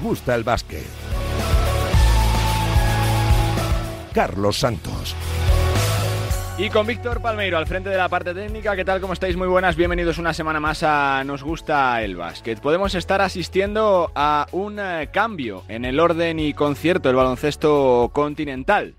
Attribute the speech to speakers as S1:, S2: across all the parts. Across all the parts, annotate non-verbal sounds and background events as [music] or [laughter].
S1: gusta el básquet. Carlos Santos.
S2: Y con Víctor Palmeiro al frente de la parte técnica, ¿qué tal? ¿Cómo estáis? Muy buenas, bienvenidos una semana más a Nos gusta el básquet. Podemos estar asistiendo a un eh, cambio en el orden y concierto del baloncesto continental.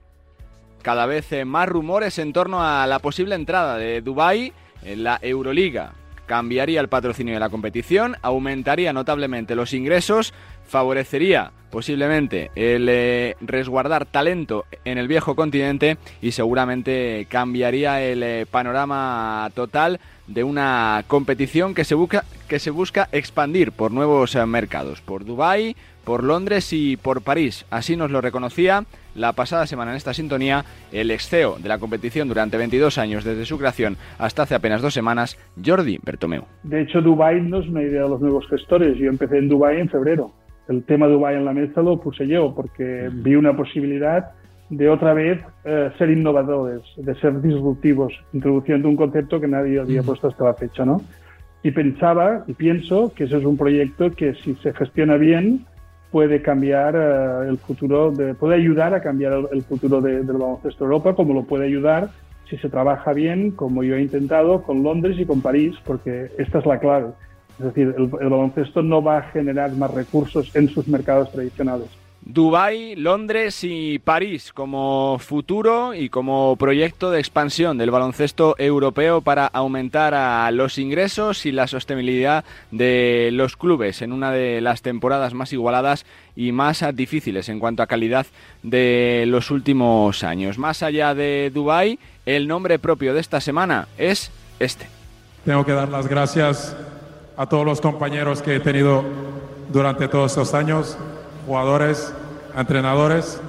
S2: Cada vez eh, más rumores en torno a la posible entrada de Dubái en la Euroliga. Cambiaría el patrocinio de la competición, aumentaría notablemente los ingresos, favorecería posiblemente el eh, resguardar talento en el viejo continente y seguramente cambiaría el eh, panorama total de una competición que se busca que se busca expandir por nuevos eh, mercados, por Dubái, por Londres y por París. Así nos lo reconocía la pasada semana en esta sintonía el ex CEO de la competición durante 22 años desde su creación hasta hace apenas dos semanas, Jordi Bertomeu.
S3: De hecho, Dubái no es una idea de los nuevos gestores. Yo empecé en Dubái en febrero el tema Dubai en la mesa lo puse yo porque vi una posibilidad de otra vez eh, ser innovadores, de ser disruptivos, introduciendo un concepto que nadie había puesto hasta la fecha, ¿no? Y pensaba y pienso que ese es un proyecto que si se gestiona bien puede cambiar eh, el futuro, de, puede ayudar a cambiar el, futuro del baloncesto de Europa, como lo puede ayudar si se trabaja bien, como yo he intentado, con Londres y con París, porque esta es la clave es decir, el, baloncesto no va a generar más recursos en sus mercados tradicionales.
S2: Dubái, Londres y París como futuro y como proyecto de expansión del baloncesto europeo para aumentar a los ingresos y la sostenibilidad de los clubes en una de las temporadas más igualadas y más difíciles en cuanto a calidad de los últimos años. Más allá de Dubái, el nombre propio de esta semana es este.
S4: Tengo que dar las gracias a todos los compañeros que he tenido durante todos estos años, jugadores, entrenadores.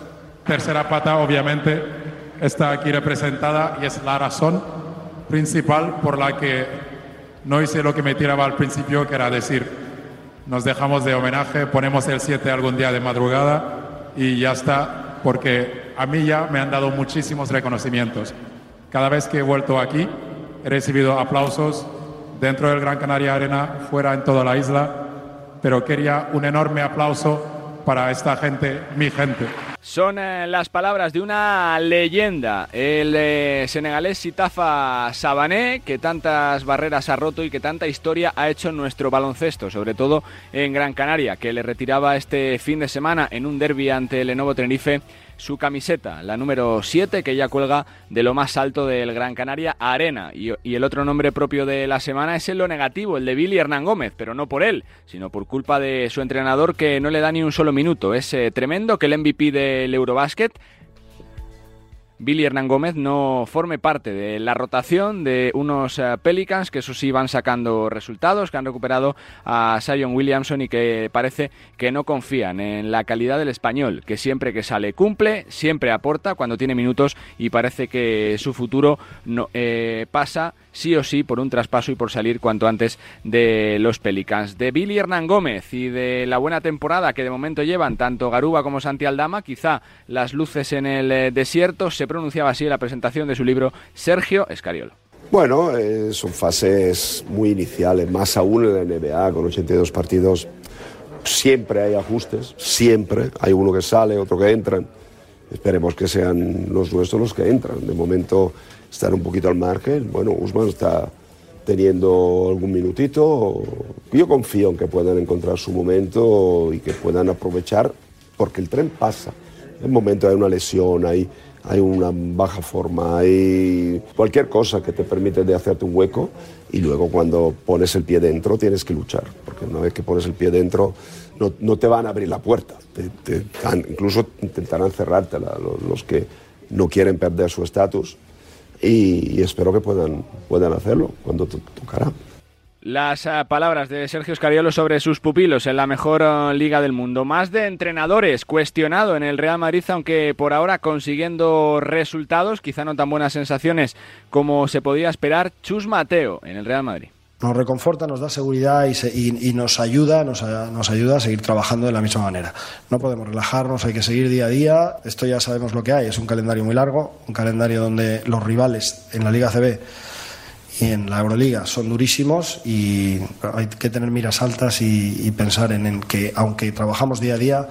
S4: Tercera pata, obviamente, está aquí representada y es la razón principal por la que no hice lo que me tiraba al principio, que era decir, nos dejamos de homenaje, ponemos el 7 algún día de madrugada y ya está, porque a mí ya me han dado muchísimos reconocimientos. Cada vez que he vuelto aquí, he recibido aplausos, dentro del Gran Canaria Arena, fuera en toda la isla, pero quería un enorme aplauso para esta gente, mi gente.
S2: Son eh, las palabras de una leyenda, el eh, senegalés Sitafa Sabané, que tantas barreras ha roto y que tanta historia ha hecho en nuestro baloncesto, sobre todo en Gran Canaria, que le retiraba este fin de semana en un derby ante el Lenovo Tenerife su camiseta, la número 7, que ya cuelga de lo más alto del Gran Canaria, Arena. Y, el otro nombre propio de la semana es el lo negativo, el de Billy Hernán Gómez, pero no por él, sino por culpa de su entrenador que no le da ni un solo minuto. Es eh, tremendo que el MVP del Eurobasket Billy Hernán Gómez no forme parte de la rotación de unos eh, Pelicans que eso sí van sacando resultados, que han recuperado a Sion Williamson y que parece que no confían en la calidad del español, que siempre que sale cumple, siempre aporta cuando tiene minutos y parece que su futuro no, eh, pasa sí o sí por un traspaso y por salir cuanto antes de los Pelicans. De Billy Hernán Gómez y de la buena temporada que de momento llevan tanto Garuba como Santi Aldama, quizá las luces en el eh, desierto, se pronunciaba así en la presentación de su libro Sergio Escariolo.
S5: Bueno, eh, son fases muy iniciales, más aún en la NBA, con 82 partidos. Siempre hay ajustes, siempre. Hay uno que sale, otro que entran. Esperemos que sean los nuestros los que entran. De momento estar un poquito al margen. Bueno, Usman está teniendo algún minutito. Yo confío en que puedan encontrar su momento y que puedan aprovechar, porque el tren pasa. En el momento hay una lesión, hay, hay una baja forma, hay cualquier cosa que te permite de hacerte un hueco y luego cuando pones el pie dentro tienes que luchar, porque una vez que pones el pie dentro no, no te van a abrir la puerta, incluso intentarán cerrarte los que no quieren perder su estatus y, espero que puedan, puedan hacerlo cuando tocará.
S2: Las eh, palabras de Sergio Scariolo sobre sus pupilos en la mejor eh, liga del mundo. Más de entrenadores cuestionado en el Real Madrid, aunque por ahora consiguiendo resultados, quizá no tan buenas sensaciones como se podía esperar. Chus Mateo en el Real Madrid
S6: nos reconforta, nos da seguridad y, nos ayuda, nos, ayuda a seguir trabajando de la misma manera. No podemos relajarnos, hay que seguir día a día. Esto ya sabemos lo que hay, es un calendario muy largo, un calendario donde los rivales en la Liga CB en la Euroliga son durísimos y hay que tener miras altas y, pensar en, que aunque trabajamos día a día,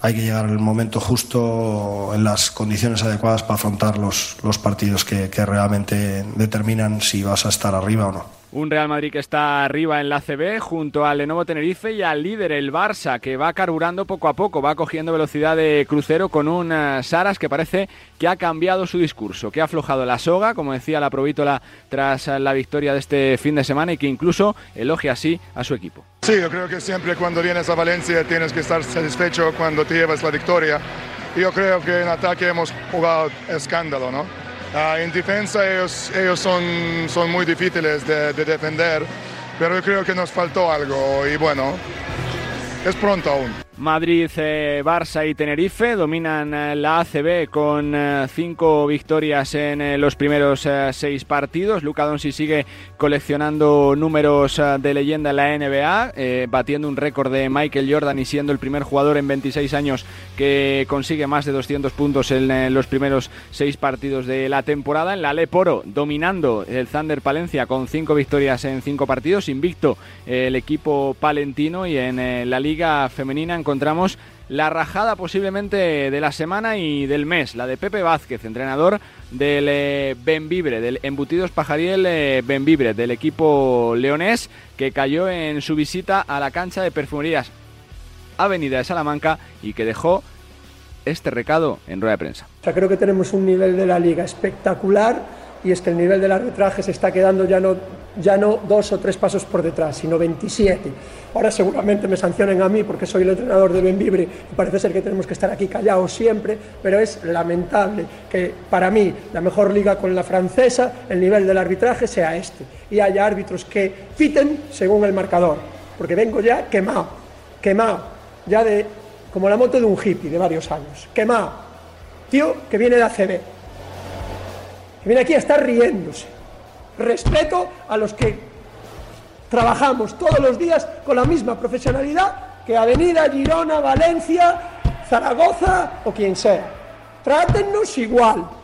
S6: hay que llegar al momento justo en las condiciones adecuadas para afrontar los partidos que realmente determinan si vas a estar arriba o no.
S2: Un Real Madrid que está arriba en la CB junto al Lenovo Tenerife y al líder, el Barça, que va carburando poco a poco, va cogiendo velocidad de crucero con un eh, Saras que parece que ha cambiado su discurso, que ha aflojado la soga, como decía la Provítola tras eh, la victoria de este fin de semana y que incluso elogia así a su equipo.
S7: Sí, yo creo que siempre cuando vienes a Valencia tienes que estar satisfecho cuando te llevas la victoria. Yo creo que en ataque hemos jugado escándalo, ¿no? Ah, en defensa ellos, ellos son, son muy difíciles de, de defender, pero yo creo que nos faltó algo y bueno, es pronto aún.
S2: Madrid, eh, Barça y Tenerife dominan eh, la ACB con eh, cinco victorias en los primeros seis partidos. Luca Doncic sigue coleccionando números de leyenda en la NBA, batiendo un récord de Michael Jordan y siendo el primer jugador en 26 años que consigue más de 200 puntos en los primeros seis partidos de la temporada. En la Leporo, dominando el Thunder Palencia con cinco victorias en cinco partidos, invicto el equipo palentino y en la Liga Femenina en encontramos la rajada posiblemente de la semana y del mes, la de Pepe Vázquez, entrenador del eh, Benvibre, del Embutidos Pajariel eh, Benvibre, del equipo leonés, que cayó en su visita a la cancha de perfumerías Avenida de Salamanca y que dejó este recado en rueda de prensa.
S8: creo que tenemos un nivel de la liga espectacular y es que el nivel del arbitraje se está quedando ya no, ya no dos o tres pasos por detrás, sino 27. Ahora seguramente me sancionen a mí porque soy el entrenador de Benvibre y parece ser que tenemos que estar aquí callados siempre, pero es lamentable que para mí la mejor liga con la francesa, el nivel del arbitraje sea este y haya árbitros que piten según el marcador, porque vengo ya quemado, quemado, ya de como la moto de un hippie de varios años, quemado, tío que viene de ACB viene aquí a estar riéndose. Respeto a los que trabajamos todos los días con la misma profesionalidad que Avenida, Girona, Valencia, Zaragoza o quien sea. Trátennos igual.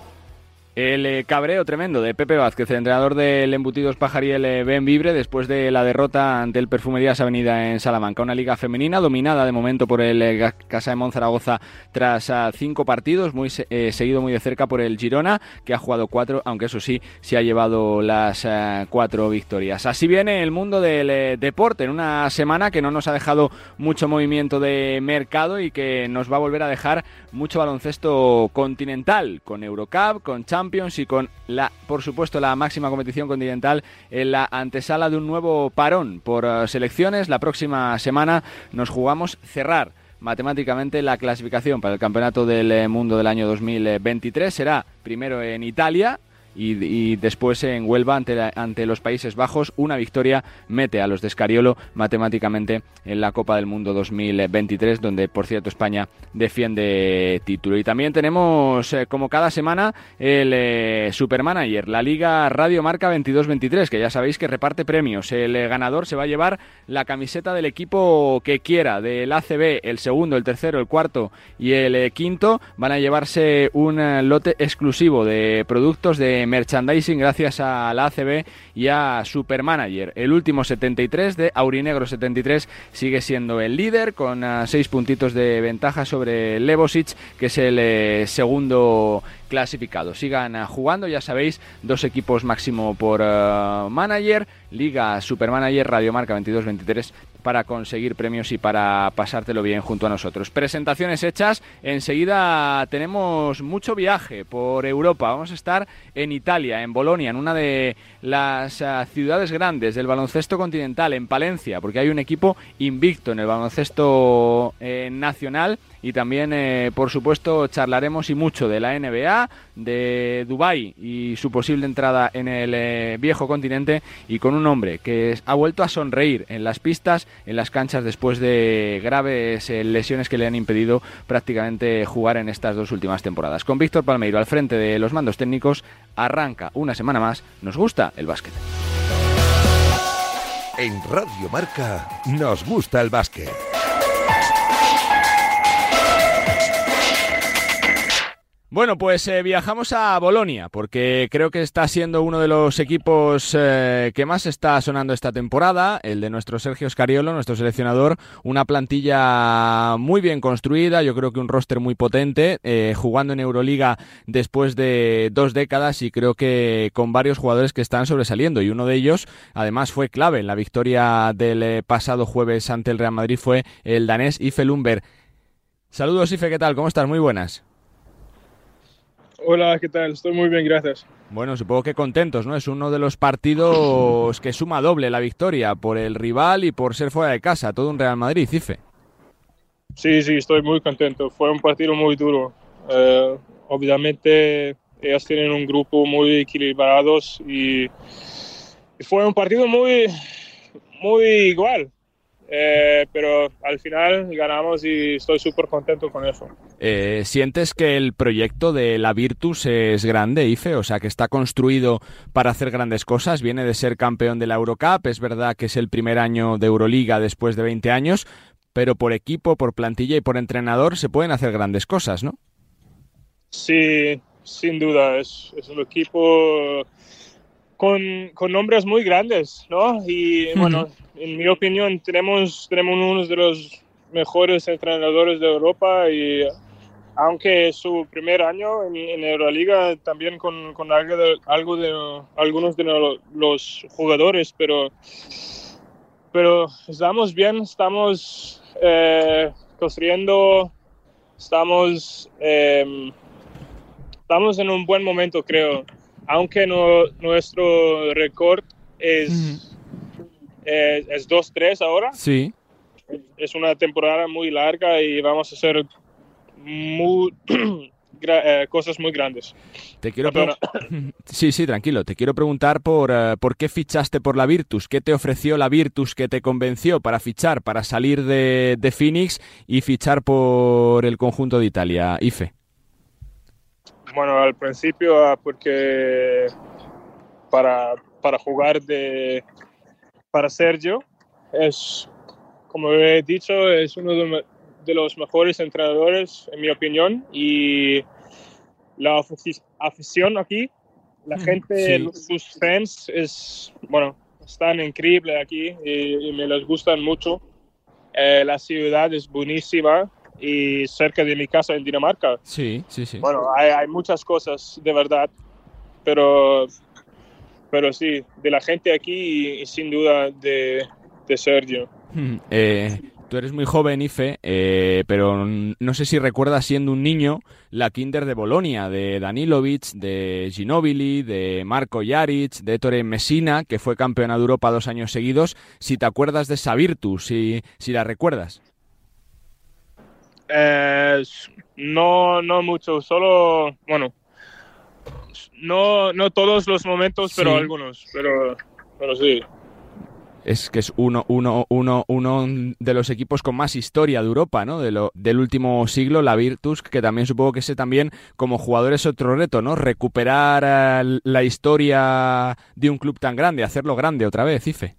S2: El eh, cabreo tremendo de Pepe Vázquez, el entrenador del Embutidos Pajariel eh, Ben Vibre, después de la derrota ante el Perfumerías Avenida en Salamanca. Una liga femenina dominada de momento por el eh, Casa de Monzaragoza tras ah, cinco partidos, muy seguido muy de cerca por el Girona, que ha jugado cuatro, aunque eso sí, se ha llevado las ah, cuatro victorias. Así viene el mundo del deporte en una semana que no nos ha dejado mucho movimiento de mercado y que nos va a volver a dejar mucho baloncesto continental, con Eurocup, con Champions y con la, por supuesto, la máxima competición continental en la antesala de un nuevo parón por eh, selecciones. La próxima semana nos jugamos cerrar matemáticamente la clasificación para el Campeonato del eh, Mundo del año 2023. Será primero en Italia, y, después en Huelva ante, ante los Países Bajos una victoria mete a los de Escariolo matemáticamente en la Copa del Mundo 2023 donde por cierto España defiende título. Y también tenemos eh, como cada semana el eh, Supermanager la Liga Radio Marca 22-23 que ya sabéis que reparte premios. El eh, ganador se va a llevar la camiseta del equipo que quiera del ACB el segundo el tercero el cuarto y el quinto. Van a llevarse un lote exclusivo de productos de merchandising gracias a la ACB y a Supermanager. El último 73 de Aurinegro 73 sigue siendo el líder con 6 ah, puntitos de ventaja sobre Levosic, que es el eh, segundo clasificado. Sigan ah, jugando, ya sabéis, dos equipos máximo por ah, manager, Liga Supermanager, Radio Marca 22-23 para conseguir premios y para pasártelo bien junto a nosotros. Presentaciones hechas, enseguida tenemos mucho viaje por Europa. Vamos a estar en Italia, en Bolonia, en una de las ah, ciudades grandes del baloncesto continental, en Palencia, porque hay un equipo invicto en el baloncesto eh, nacional y también, eh, por supuesto, charlaremos y mucho de la NBA, de Dubai y su posible entrada en el eh, viejo continente y con un hombre que ha vuelto a sonreír en las pistas, en las canchas después de graves eh, lesiones que le han impedido prácticamente jugar en estas dos últimas temporadas. Con Víctor Palmeiro al frente de los mandos técnicos, arranca una semana más. Nos gusta el básquet.
S1: En Radio Marca nos gusta el básquet.
S2: Bueno, pues eh, viajamos a Bolonia, porque creo que está siendo uno de los equipos eh, que más está sonando esta temporada, el de nuestro Sergio Scariolo, nuestro seleccionador, una plantilla muy bien construida, yo creo que un roster muy potente, eh, jugando en Euroliga después de dos décadas y creo que con varios jugadores que están sobresaliendo, y uno de ellos además fue clave en la victoria del pasado jueves ante el Real Madrid, fue el danés Ife Lumber. Saludos Ife, ¿qué tal? ¿Cómo estás? Muy buenas.
S9: Hola, ¿qué tal? Estoy muy bien, gracias.
S2: Bueno, supongo que contentos, ¿no? Es uno de los partidos que suma doble la victoria por el rival y por ser fuera de casa, todo un Real Madrid, Cife.
S9: Sí, sí, estoy muy contento. Fue un partido muy duro. Eh, obviamente, ellos tienen un grupo muy equilibrados y, y fue un partido muy, muy igual. Eh, pero al final ganamos y estoy súper contento con eso.
S2: Eh, ¿Sientes que el proyecto de la Virtus es grande, Ife? O sea, que está construido para hacer grandes cosas. Viene de ser campeón de la Eurocup. Es verdad que es el primer año de Euroliga después de 20 años. Pero por equipo, por plantilla y por entrenador se pueden hacer grandes cosas, ¿no?
S9: Sí, sin duda. Es, es un equipo con, con, nombres muy grandes, ¿no? Y bueno, en mi opinión, tenemos, tenemos uno de los mejores entrenadores de Europa y aunque su primer año en, en Euroliga, también con, con algo, de, algo de algunos de los jugadores, pero, pero estamos bien, estamos eh, construyendo, estamos, eh, estamos en un buen momento, creo. Aunque no, nuestro récord es... Mm eh, es 2-3 ahora.
S2: Sí.
S9: Es una temporada muy larga y vamos a hacer muy, [clears throat] eh, cosas muy grandes.
S2: Te quiero [coughs] sí, sí, tranquilo. Te quiero preguntar por, uh, por qué fichaste por la Virtus. ¿Qué te ofreció la Virtus que te convenció para fichar, para salir de, de Phoenix y fichar por el conjunto de Italia, IFE?
S9: Bueno, al principio ah, porque para, para jugar de, para Sergio. Es, como he dicho, es uno de los mejores entrenadores, en mi opinión, y la afición aquí, la gente, sí. sus fans, es, bueno, están increíbles aquí y, y me les gustan mucho. Eh, la ciudad es buenísima y cerca de mi casa en Dinamarca.
S2: Sí, sí, sí.
S9: Bueno, hay, hay muchas cosas de verdad, pero pero sí, de la gente aquí y, y sin duda de, de Sergio.
S2: Eh, tú eres muy joven, Ife, eh, pero no sé si recuerdas siendo un niño la Kinder de Bolonia, de Danilovic, de Ginobili, de Marco Jaric, de Ettore Messina, que fue campeona de Europa dos años seguidos. Si te acuerdas de esa Virtus, si, si la recuerdas.
S9: Eh, no, no mucho, solo, bueno, no, no todos los momentos, pero sí. algunos, pero, pero sí.
S2: Es que es uno, uno, uno, uno de los equipos con más historia de Europa, ¿no? De lo, del último siglo, la Virtus, que también supongo que ese también como jugador es otro reto, ¿no? Recuperar uh, la historia de un club tan grande, hacerlo grande otra vez, Ife.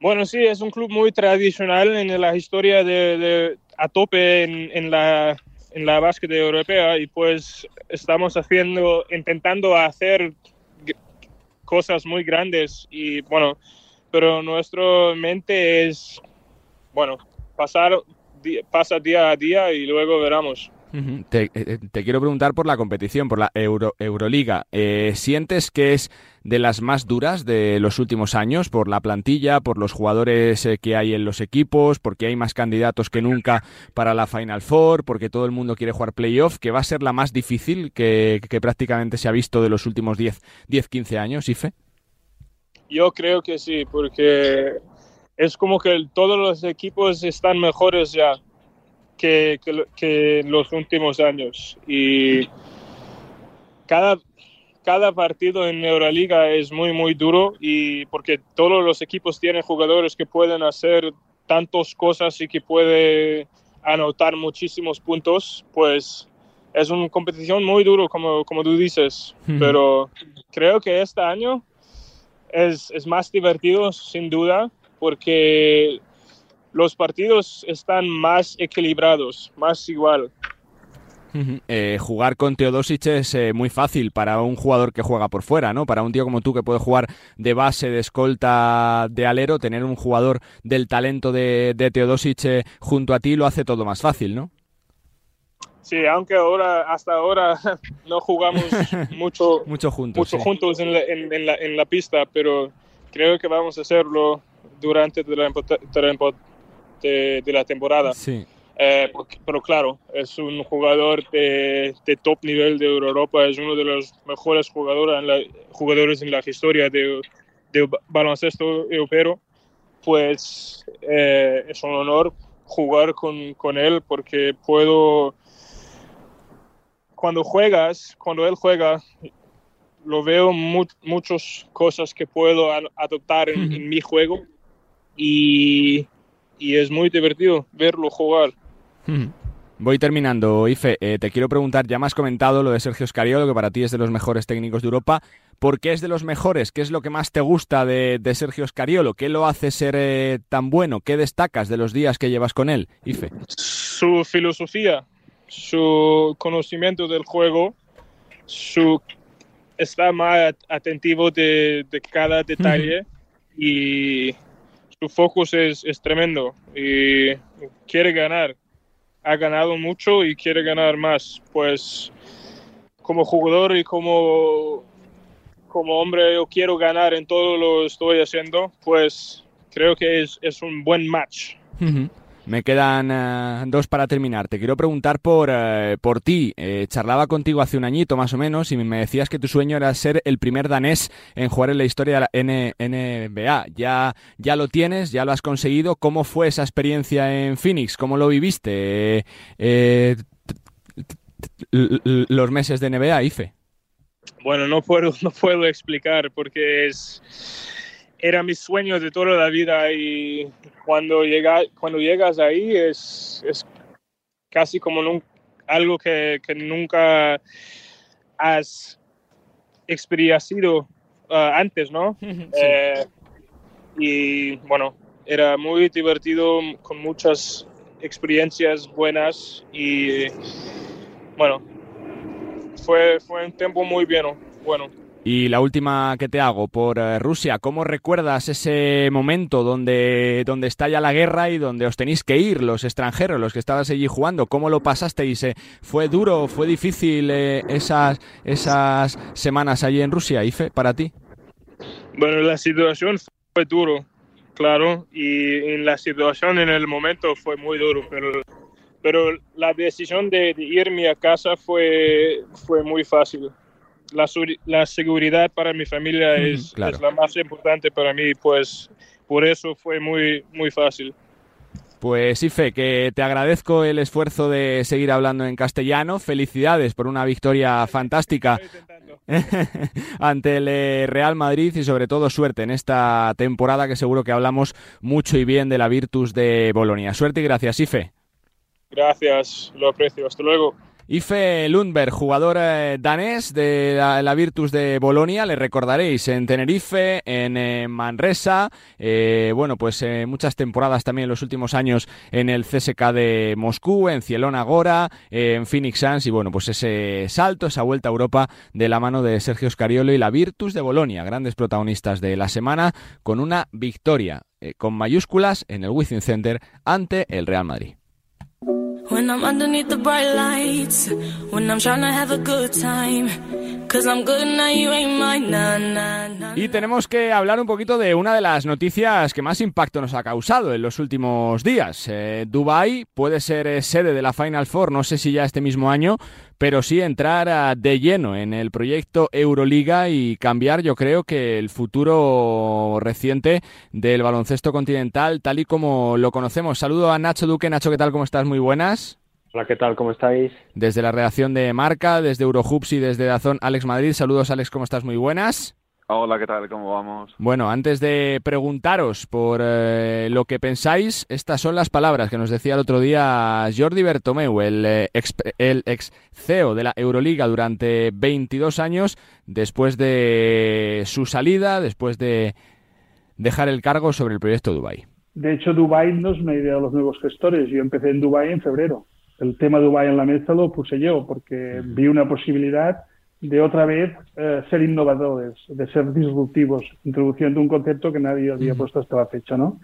S9: Bueno, sí, es un club muy tradicional en la historia de, a tope en, en la en la básquet europea y pues estamos haciendo, intentando hacer cosas muy grandes y bueno, pero nuestra mente es, bueno, pasar, pasa día a día y luego veremos.
S2: Te, eh, te, quiero preguntar por la competición, por la Euro, Euroliga. Eh, ¿Sientes que es de las más duras de los últimos años por la plantilla, por los jugadores eh, que hay en los equipos, porque hay más candidatos que nunca para la Final Four, porque todo el mundo quiere jugar playoff, que va a ser la más difícil que, que prácticamente se ha visto de los últimos 10-15 años, Ife?
S9: Yo creo que sí, porque es como que todos los equipos están mejores ya que, que, los últimos años. Y cada, cada partido en Euroliga es muy, muy duro y porque todos los equipos tienen jugadores que pueden hacer tantas cosas y que puede anotar muchísimos puntos, pues es una competición muy duro, como, como tú dices. Mm. Pero creo que este año es, es más divertido, sin duda, porque los partidos están más equilibrados, más igual.
S2: Eh, jugar con Teodosic es eh, muy fácil para un jugador que juega por fuera, ¿no? Para un tío como tú que puede jugar de base, de escolta, de alero, tener un jugador del talento de, de Teodosic eh, junto a ti lo hace todo más fácil, ¿no?
S9: Sí, aunque ahora, hasta ahora [laughs] no jugamos [laughs] mucho,
S2: mucho juntos,
S9: mucho juntos en, la, en, la, en, la, pista, pero creo que vamos a hacerlo durante de la, de, de la temporada.
S2: Sí.
S9: Eh, pero claro, es un jugador de, de, top nivel de Europa, es uno de los mejores jugadores en la, jugadores en la historia de, de baloncesto europeo. Pues eh, es un honor jugar con, con, él porque puedo, cuando juegas, cuando él juega, lo veo mu muchas cosas que puedo adoptar en, en mi juego y, y es muy divertido verlo jugar.
S2: Voy terminando, Ife. Eh, te quiero preguntar, ya me has comentado lo de Sergio Scariolo, que para ti es de los mejores técnicos de Europa. ¿Por qué es de los mejores? ¿Qué es lo que más te gusta de, de Sergio Scariolo? ¿Qué lo hace ser eh, tan bueno? ¿Qué destacas de los días que llevas con él, Ife?
S9: Su filosofía, su conocimiento del juego, su está más atentivo de, de cada detalle y su focus es, es tremendo y quiere ganar ha ganado mucho y quiere ganar más. Pues como jugador y como, como hombre yo quiero ganar en todo lo que estoy haciendo, pues creo que es, es un buen match.
S2: Me quedan uh, dos para terminar. Te quiero preguntar por, uh, por ti. Eh, charlaba contigo hace un añito más o menos y me decías que tu sueño era ser el primer danés en jugar en la historia de la NBA. Ya, ya lo tienes, ya lo has conseguido. ¿Cómo fue esa experiencia en Phoenix? ¿Cómo lo viviste? Eh, los meses de NBA, IFE.
S9: Bueno, no puedo, [laughs] no puedo explicar porque es era mi sueño de toda la vida y cuando, llega, cuando llegas ahí es, es casi como algo que, que, nunca has experienciado uh, antes, ¿no? [laughs]
S2: Sí.
S9: Eh, y bueno, era muy divertido, con muchas experiencias buenas y bueno, fue, fue un tiempo muy bueno. bueno.
S2: Y la última que te hago por eh, Rusia, ¿cómo recuerdas ese momento donde, donde estalla la guerra y donde os tenéis que ir los extranjeros, los que estabas allí jugando? ¿Cómo lo pasasteis? Eh, ¿Fue duro, fue difícil eh, esas, esas semanas allí en Rusia, Ife, para ti?
S9: Bueno, la situación fue duro, claro, y en la situación en el momento fue muy duro, pero, pero la decisión de, de irme a casa fue, fue muy fácil la, la, seguridad para mi familia es,
S2: claro.
S9: es, la más importante para mí, pues por eso fue muy, muy fácil.
S2: Pues Ife, que te agradezco el esfuerzo de seguir hablando en castellano. Felicidades por una victoria fantástica [laughs] ante el Real Madrid y sobre todo suerte en esta temporada que seguro que hablamos mucho y bien de la Virtus de Bolonia. Suerte y gracias, Ife.
S9: Gracias, lo aprecio. Hasta luego.
S2: Ife Lundberg, jugador eh, danés de la, Virtus de Bolonia, le recordaréis en Tenerife, en eh, Manresa, eh, bueno, pues muchas temporadas también en los últimos años en el CSK de Moscú, en Cielona Gora, en Phoenix Suns y bueno, pues ese salto, esa vuelta a Europa de la mano de Sergio Scariolo y la Virtus de Bolonia, grandes protagonistas de la semana con una victoria con mayúsculas en el Wizzing Center ante el Real Madrid. When I'm underneath the bright lights, when I'm trying to have a good time. Cause I'm good now, you ain't mine, nah, nah, nah. Y tenemos que hablar un poquito de una de las noticias que más impacto nos ha causado en los últimos días. Eh, Dubai puede ser eh, sede de la Final Four, no sé si ya este mismo año, pero sí entrar a, de lleno en el proyecto Euroliga y cambiar, yo creo que el futuro reciente del baloncesto continental, tal y como lo conocemos. Saludo a Nacho Duque. Nacho, ¿qué tal? ¿Cómo estás? Muy buenas.
S10: Hola, ¿qué tal? ¿Cómo estáis?
S2: Desde la redacción de Marca, desde Eurohoops y desde Dazón, Alex Madrid. Saludos, Alex, ¿cómo estás? Muy buenas.
S11: Hola, ¿qué tal? ¿Cómo vamos?
S2: Bueno, antes de preguntaros por eh, lo que pensáis, estas son las palabras que nos decía el otro día Jordi Bertomeu, el, eh, ex, el ex CEO de la Euroliga durante 22 años, después de su salida, después de dejar el cargo sobre el proyecto Dubai.
S3: De hecho, Dubai no es una idea de los nuevos gestores. Yo empecé en Dubai en febrero. el tema de Dubái en la mesa lo puse yo, porque vi una posibilidad de otra vez eh, ser innovadores, de ser disruptivos, introduciendo un concepto que nadie había puesto hasta la fecha, ¿no?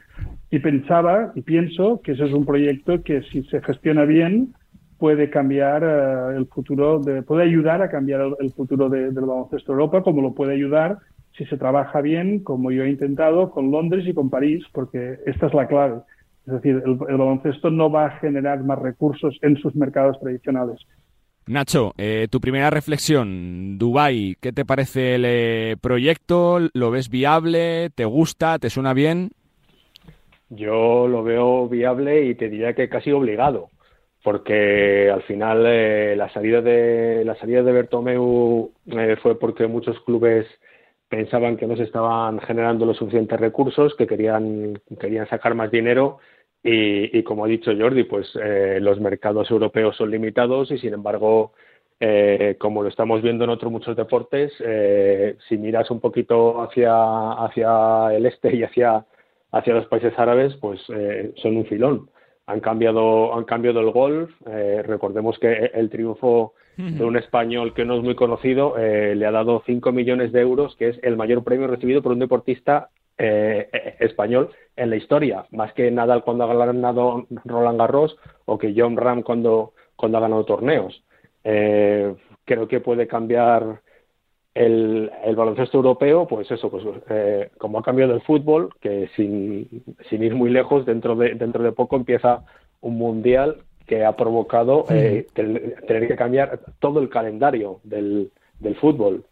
S3: Y pensaba y pienso que ese es un proyecto que si se gestiona bien puede cambiar eh, el futuro, de, puede ayudar a cambiar el, futuro del baloncesto de Europa, como lo puede ayudar si se trabaja bien, como yo he intentado, con Londres y con París, porque esta es la clave. Es decir, el, el baloncesto no va a generar más recursos en sus mercados tradicionales,
S2: Nacho, eh, tu primera reflexión, Dubai, ¿qué te parece el eh, proyecto? ¿Lo ves viable? ¿Te gusta? ¿Te suena bien?
S10: Yo lo veo viable y te diría que casi obligado, porque al final eh, la salida de la salida de Bertomeu fue porque muchos clubes pensaban que no se estaban generando los suficientes recursos, que querían querían sacar más dinero y, como ha dicho Jordi, pues eh, los mercados europeos son limitados y sin embargo, eh, como lo estamos viendo en otros muchos deportes, eh, si miras un poquito hacia, hacia el este y hacia, hacia los países árabes, pues son un filón. Han cambiado, han cambiado el golf. recordemos que el triunfo de un español que no es muy conocido le ha dado 5 millones de euros, que es el mayor premio recibido por un deportista eh, español en la historia, más que Nadal cuando ha ganado Roland Garros o que John Ram cuando, cuando ha ganado torneos. Eh, creo que puede cambiar el, el, baloncesto europeo, pues eso, pues eh, como ha cambiado el fútbol, que sin, sin, ir muy lejos, dentro de, dentro de poco empieza un mundial que ha provocado eh, tener que cambiar todo el calendario del, del fútbol.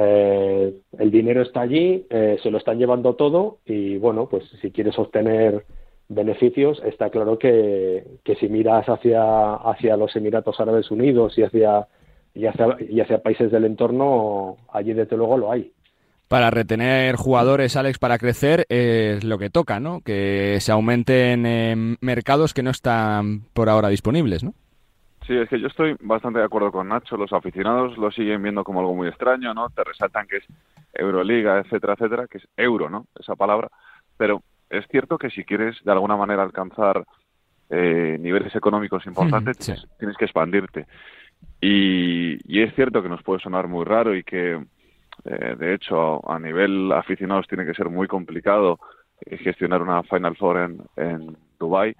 S10: Eh, el dinero está allí, eh, se lo están llevando todo y bueno, pues si quieres obtener beneficios, está claro que, que si miras hacia, hacia los Emiratos Árabes Unidos y hacia, y hacia, y hacia países del entorno, allí desde luego lo hay
S2: para retener jugadores, Alex, para crecer, es lo que toca, ¿no? Que se aumenten en mercados que no están por ahora disponibles, ¿no?
S11: Sí, es que yo estoy bastante de acuerdo con Nacho. Los aficionados lo siguen viendo como algo muy extraño, ¿no? Te resaltan que es Euroliga, etcétera, etcétera, que es euro, ¿no? Esa palabra. Pero es cierto que si quieres de alguna manera alcanzar eh, niveles económicos importantes, tienes, que expandirte. Y, y, es cierto que nos puede sonar muy raro y que, eh, de hecho, a, nivel aficionados tiene que ser muy complicado eh, gestionar una Final Four en, en Dubai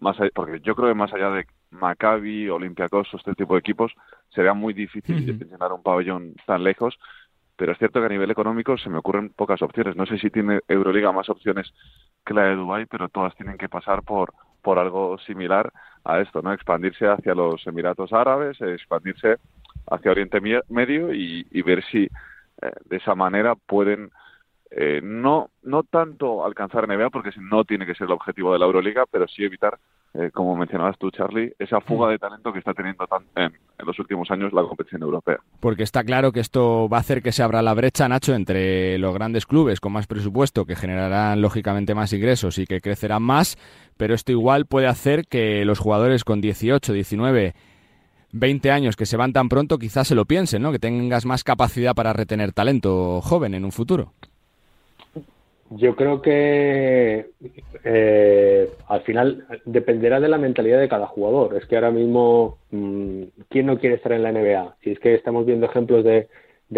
S11: más porque yo creo que más allá de Maccabi, Olympiacos, este tipo de equipos, sería muy difícil llenar un pabellón tan lejos, pero es cierto que a nivel económico se me ocurren pocas opciones. No sé si tiene Euroliga más opciones que la de Dubai, pero todas tienen que pasar por por algo similar a esto, ¿no? Expandirse hacia los Emiratos Árabes, expandirse hacia Oriente Medio y, ver si eh, de esa manera pueden eh, no no tanto alcanzar NBA porque no tiene que ser el objetivo de la Euroliga, pero sí evitar eh, como mencionabas tú, Charlie, esa fuga mm. de talento que está teniendo tan, en, los últimos años la competición europea.
S2: Porque está claro que esto va a hacer que se abra la brecha, Nacho, entre los grandes clubes con más presupuesto, que generarán lógicamente más ingresos y que crecerán más, pero esto igual puede hacer que los jugadores con 18, 19, 20 años que se van tan pronto quizás se lo piensen, ¿no? Que tengas más capacidad para retener talento joven en un futuro.
S10: Yo creo que eh, al final dependerá de la mentalidad de cada jugador. Es que ahora mismo, mm, ¿quién no quiere estar en la NBA? Si es que estamos viendo ejemplos de,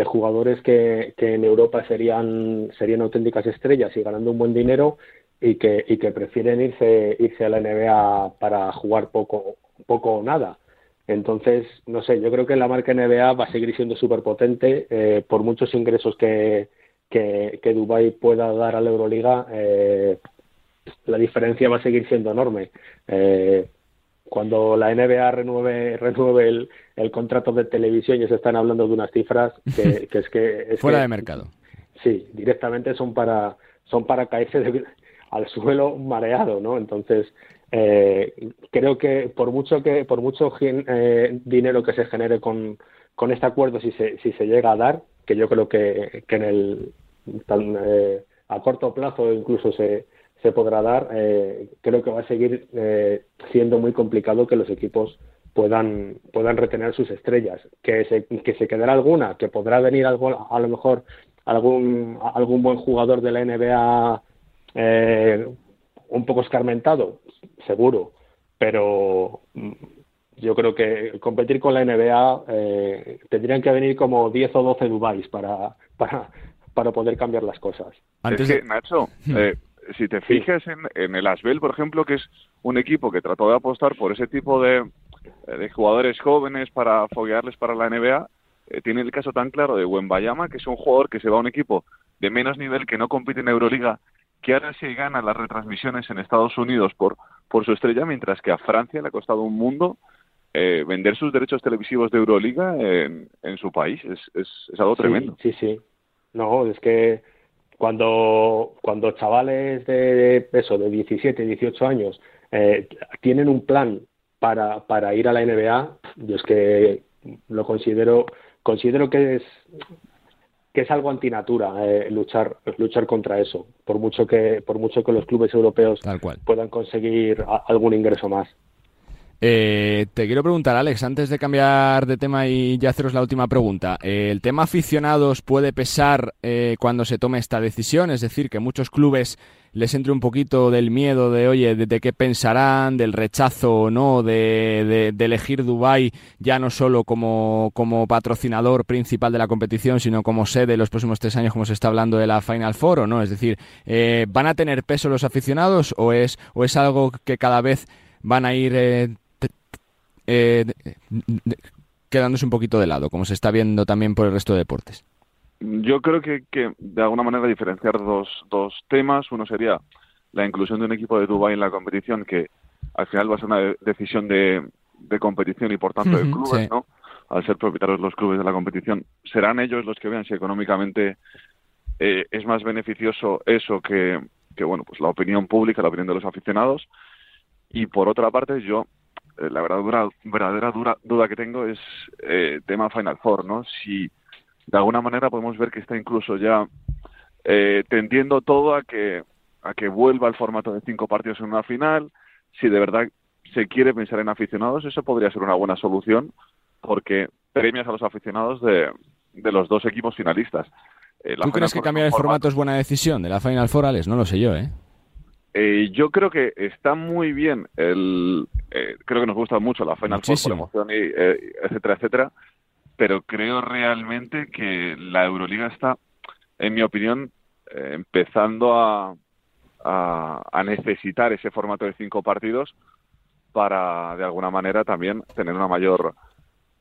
S10: jugadores que, que, en Europa serían, serían auténticas estrellas y ganando un buen dinero y que, y que prefieren irse, irse a la NBA para jugar poco, poco o nada. Entonces, no sé, yo creo que la marca NBA va a seguir siendo súper potente eh, por muchos ingresos que que, que Dubái pueda dar a la Euroliga, eh, la diferencia va a seguir siendo enorme. Eh, cuando la NBA renueve, renueve el, el, contrato de televisión, ya se están hablando de unas cifras que, [laughs] que es que...
S2: Fuera de mercado.
S10: Sí, directamente son para, son para caerse [laughs] al suelo mareado, ¿no? Entonces, eh, creo que por mucho que por mucho eh, dinero que se genere con, con este acuerdo, si se, si se llega a dar, que yo creo que, que en el eh, a corto plazo incluso se, se podrá dar, eh, creo que va a seguir eh, siendo muy complicado que los equipos puedan puedan retener sus estrellas, que se, que se quedará alguna, que podrá venir algo, a lo mejor algún algún buen jugador de la NBA un poco escarmentado, seguro, pero yo creo que competir con la NBA eh, tendrían que venir como 10 o 12 Dubais para, para, para poder cambiar las cosas.
S11: Antes es que, Nacho, hmm. eh, si te fijas en, el Asbel, por ejemplo, que es un equipo que trató de apostar por ese tipo de, de jugadores jóvenes para foguearles para la NBA, eh, tiene el caso tan claro de Wembayama, que es un jugador que se va a un equipo de menos nivel que no compite en Euroliga, que ahora se gana las retransmisiones en Estados Unidos por, por su estrella, mientras que a Francia le ha costado un mundo eh, vender sus derechos televisivos de Euroliga en, en su país. Es, es, algo tremendo.
S10: Sí, sí. No, es que cuando, cuando chavales de eso, de 17, 18 años, eh, tienen un plan para, para ir a la NBA, yo es que lo considero considero que es que es algo antinatura eh, luchar luchar contra eso por mucho que por mucho que los clubes europeos puedan conseguir algún ingreso más
S2: eh, te quiero preguntar, Alex, antes de cambiar de tema y ya haceros la última pregunta. Eh, ¿El tema aficionados puede pesar eh, cuando se tome esta decisión? Es decir, que muchos clubes les entre un poquito del miedo de, oye, de, qué pensarán, del rechazo o no, de, elegir Dubai ya no solo como, como patrocinador principal de la competición, sino como sede los próximos tres años, como se está hablando de la Final Four, o no? Es decir, ¿van a tener peso los aficionados o es, o es algo que cada vez van a ir eh, quedándose un poquito de lado, como se está viendo también por el resto de deportes?
S11: Yo creo que, que de alguna manera diferenciar dos, dos temas. Uno sería la inclusión de un equipo de Dubái en la competición, que al final va a ser una decisión de, de competición y por tanto de clubes, ¿no? Al ser propietarios los clubes de la competición, serán ellos los que vean si económicamente eh, es más beneficioso eso que, que, bueno, pues la opinión pública, la opinión de los aficionados. Y por otra parte, yo la verdadera, verdadera dura, duda que tengo es eh, tema Final Four, ¿no? Si de alguna manera podemos ver que está incluso ya eh, tendiendo todo a que a que vuelva el formato de cinco partidos en una final. Si de verdad se quiere pensar en aficionados, eso podría ser una buena solución porque premias a los aficionados de, de los dos equipos finalistas.
S2: Eh, ¿Tú crees que cambiar el formato es buena decisión de la Final Four, Alex? No lo sé yo, ¿eh?
S11: Eh, yo creo que está muy bien el eh, creo que nos gusta mucho la Final Four por emoción y eh, etcétera etcétera pero creo realmente que la Euroliga está en mi opinión empezando a, a, necesitar ese formato de cinco partidos para de alguna manera también tener una mayor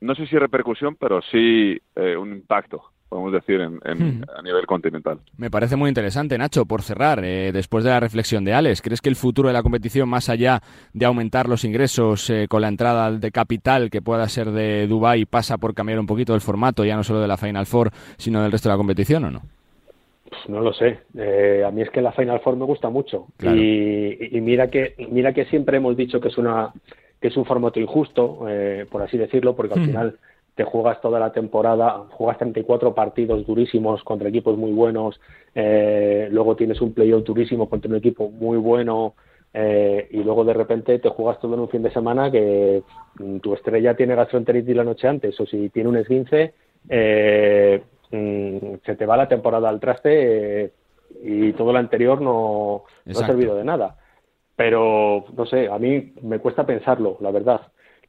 S11: no sé si repercusión pero sí un impacto podemos decir, en, a nivel continental.
S2: Me parece muy interesante, Nacho. Por cerrar, eh, después de la reflexión de Alex, ¿crees que el futuro de la competición, más allá de aumentar los ingresos eh, con la entrada de capital que pueda ser de Dubai pasa por cambiar un poquito el formato, ya no solo de la Final Four, sino del resto de la competición o no?
S10: Pues no lo sé. Eh, a mí es que la Final Four me gusta mucho. Y, mira que mira que siempre hemos dicho que es una que es un formato injusto, por así decirlo, porque al final te juegas toda la temporada, juegas 34 partidos durísimos contra equipos muy buenos, eh, luego tienes un playoff durísimo contra un equipo muy bueno eh, y luego de repente te juegas todo en un fin de semana que mm, tu estrella tiene gastroenteritis la noche antes o si tiene un esguince eh, mm, se te va la temporada al traste y todo lo anterior no, no ha servido de nada. Pero, no sé, a mí me cuesta pensarlo, la verdad.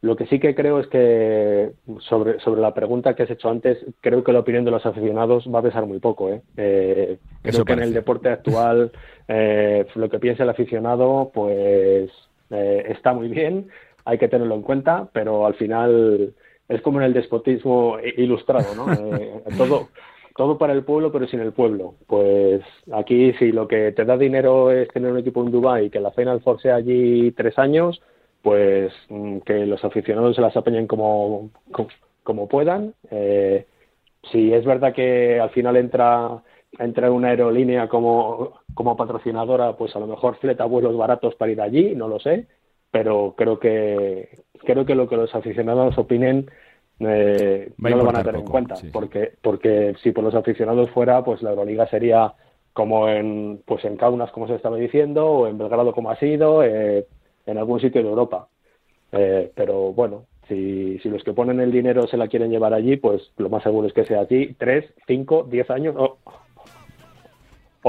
S10: Lo que sí que creo es que sobre, sobre la pregunta que has hecho antes, creo que la opinión de los aficionados va a pesar muy poco. ¿eh? eh creo que en el deporte actual [laughs] eh, lo que piensa el aficionado pues eh, está muy bien, hay que tenerlo en cuenta, pero al final es como en el despotismo ilustrado, ¿no? [laughs] todo, todo para el pueblo, pero sin el pueblo. Pues aquí si lo que te da dinero es tener un equipo en Dubai y que la Final Four sea allí tres años, pues mm, que los aficionados se las apañen como, como, puedan. Eh, si es verdad que al final entra entra una aerolínea como, como patrocinadora, pues a lo mejor fleta vuelos baratos para ir allí, no lo sé, pero creo que creo que lo que los aficionados opinen eh, no lo van a tener en cuenta, porque porque si por los aficionados fuera, pues la Euroliga sería como en pues en Kaunas como se estaba diciendo o en Belgrado como ha sido, eh, en algún sitio de Europa. Eh, pero bueno, si, si los que ponen el dinero se la quieren llevar allí, pues lo más seguro es que sea allí tres, cinco, diez años. o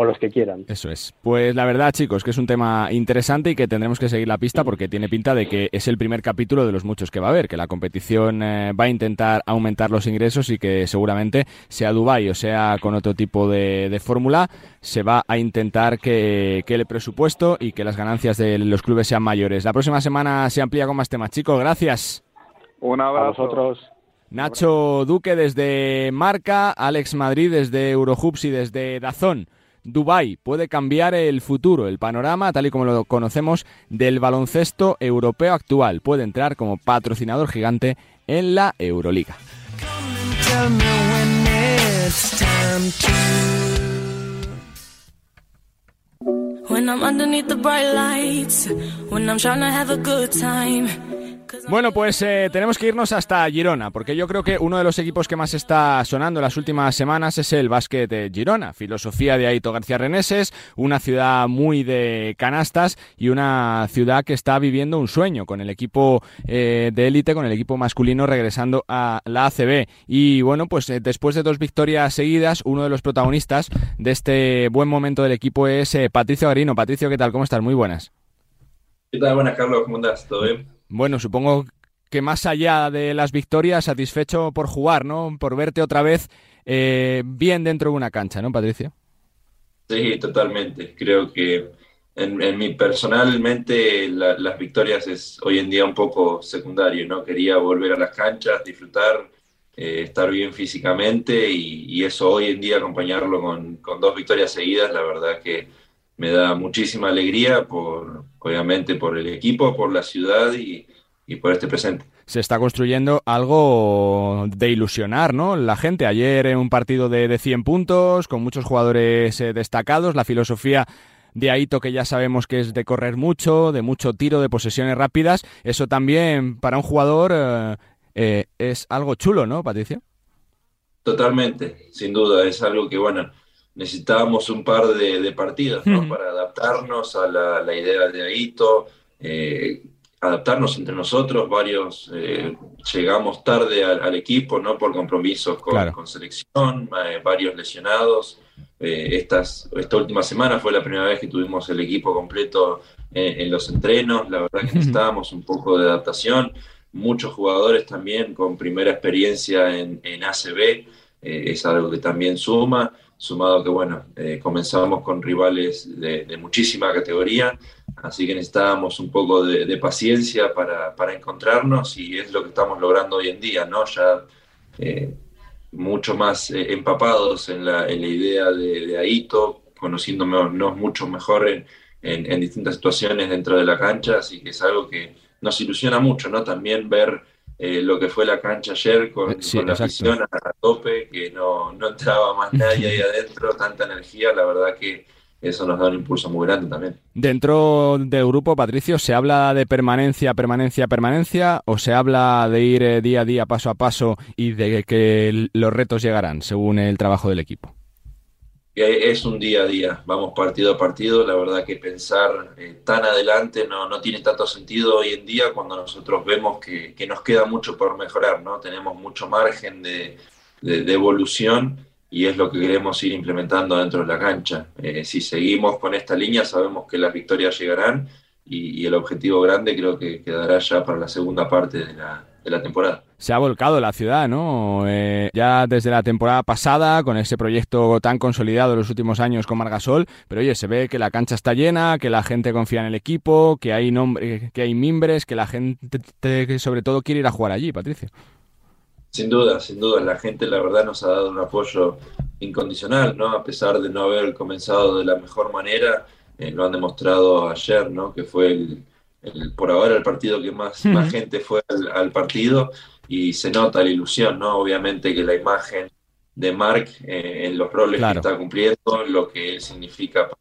S10: los que quieran.
S2: Eso es. Pues la verdad, chicos, que es un tema interesante y que tendremos que seguir la pista porque tiene pinta de que es el primer capítulo de los muchos que va a haber, que la competición eh, va a intentar aumentar los ingresos y que seguramente sea Dubai o sea con otro tipo de, de fórmula, se va a intentar que, que, el presupuesto y que las ganancias de los clubes sean mayores. La próxima semana se amplía con más temas. Chicos, gracias.
S11: Un abrazo.
S10: A vosotros.
S2: Nacho Duque desde Marca, Alex Madrid desde Eurohoops y desde Dazón. Dubai puede cambiar el futuro, el panorama, tal y como lo conocemos, del baloncesto europeo actual. Puede entrar como patrocinador gigante en la Euroliga. Bueno, pues eh, tenemos que irnos hasta Girona, porque yo creo que uno de los equipos que más está sonando en las últimas semanas es el básquet de Girona. Filosofía de Aito García Reneses, una ciudad muy de canastas y una ciudad que está viviendo un sueño con el equipo eh, de élite, con el equipo masculino regresando a la ACB. Y bueno, pues eh, después de dos victorias seguidas, uno de los protagonistas de este buen momento del equipo es eh, Patricio Garino. Patricio, ¿qué tal? ¿Cómo estás? Muy buenas.
S12: ¿Qué tal? Buenas, Carlos. ¿Cómo estás? ¿Todo bien?
S2: Bueno, supongo que más allá de las victorias, satisfecho por jugar, ¿no? Por verte otra vez eh, bien dentro de una cancha, ¿no, Patricio?
S12: Sí, totalmente. Creo que en, mi personalmente la, las victorias es hoy en día un poco secundario, ¿no? Quería volver a las canchas, disfrutar, eh, estar bien físicamente y, y, eso hoy en día acompañarlo con, con dos victorias seguidas, la verdad que me da muchísima alegría por, obviamente, por el equipo, por la ciudad y, y por este presente.
S2: Se está construyendo algo de ilusionar, ¿no? La gente, ayer en un partido de, de 100 puntos, con muchos jugadores eh, destacados, la filosofía de Aito que ya sabemos que es de correr mucho, de mucho tiro, de posesiones rápidas, eso también para un jugador eh, eh, es algo chulo, ¿no, Patricio?
S12: Totalmente, sin duda, es algo que, bueno, necesitábamos un par de, de partidos ¿no? mm. para adaptarnos a la, la, idea de Aito, eh, adaptarnos entre nosotros. Varios eh, llegamos tarde al, al, equipo ¿no? por compromisos con, claro. con selección, eh, varios lesionados. Estas, esta última semana fue la primera vez que tuvimos el equipo completo en, en los entrenos. La verdad que necesitábamos un poco de adaptación. Muchos jugadores también con primera experiencia en, en ACB. es algo que también suma sumado que, bueno, eh, comenzamos con rivales de, muchísima categoría, así que necesitábamos un poco de, paciencia para, para, encontrarnos y es lo que estamos logrando hoy en día, ¿no? Ya eh, mucho más eh, empapados en la, en la, idea de, de Aito, conociéndonos mucho mejor en distintas situaciones dentro de la cancha, así que es algo que nos ilusiona mucho, ¿no? También ver eh, lo que fue la cancha ayer con, sí, con la afición a, a, tope, que no, no entraba más nadie ahí adentro, tanta energía, la verdad que eso nos da un impulso muy grande también.
S2: Dentro del grupo, Patricio, ¿se habla de permanencia, permanencia, permanencia o se habla de ir eh, día a día, paso a paso y de que los retos llegarán según el trabajo del equipo?
S12: Es un día a día, vamos partido a partido, la verdad que pensar eh, tan adelante no, no, tiene tanto sentido hoy en día cuando nosotros vemos que, que nos queda mucho por mejorar, ¿no? Tenemos mucho margen de, de, evolución y es lo que queremos ir implementando dentro de la cancha. Eh, si seguimos con esta línea sabemos que las victorias llegarán y el objetivo grande creo que quedará ya para la segunda parte de la, de la temporada.
S2: Se ha volcado la ciudad, ¿no? Eh, ya desde la temporada pasada, con ese proyecto tan consolidado en los últimos años con Margasol, pero oye, se ve que la cancha está llena, que la gente confía en el equipo, que hay nombre, que hay mimbres, que la gente que sobre todo quiere ir a jugar allí, Patricio.
S12: Sin duda, sin duda, la gente la verdad nos ha dado un apoyo incondicional, ¿no? A pesar de no haber comenzado de la mejor manera, eh, lo han demostrado ayer, ¿no? Que fue el, el, por ahora el partido que más, uh [laughs] -huh. más gente fue al, al, partido y se nota la ilusión, ¿no? Obviamente que la imagen de Marc eh, en los roles claro. que está cumpliendo, lo que él significa para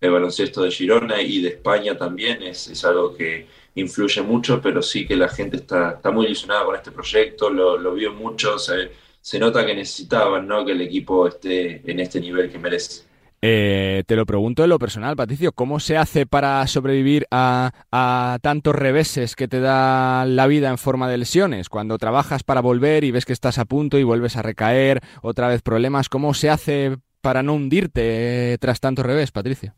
S12: el baloncesto de Girona y de España también, es, es algo que influye mucho, pero sí que la gente está, está muy ilusionada con este proyecto, lo, lo vio mucho, se, se nota que necesitaban ¿no? que el equipo esté en este nivel que merece.
S2: Eh, te lo pregunto en lo personal, Patricio, ¿cómo se hace para sobrevivir a, a, tantos reveses que te da la vida en forma de lesiones? Cuando trabajas para volver y ves que estás a punto y vuelves a recaer, otra vez problemas, ¿cómo se hace para no hundirte tras tanto revés, Patricio?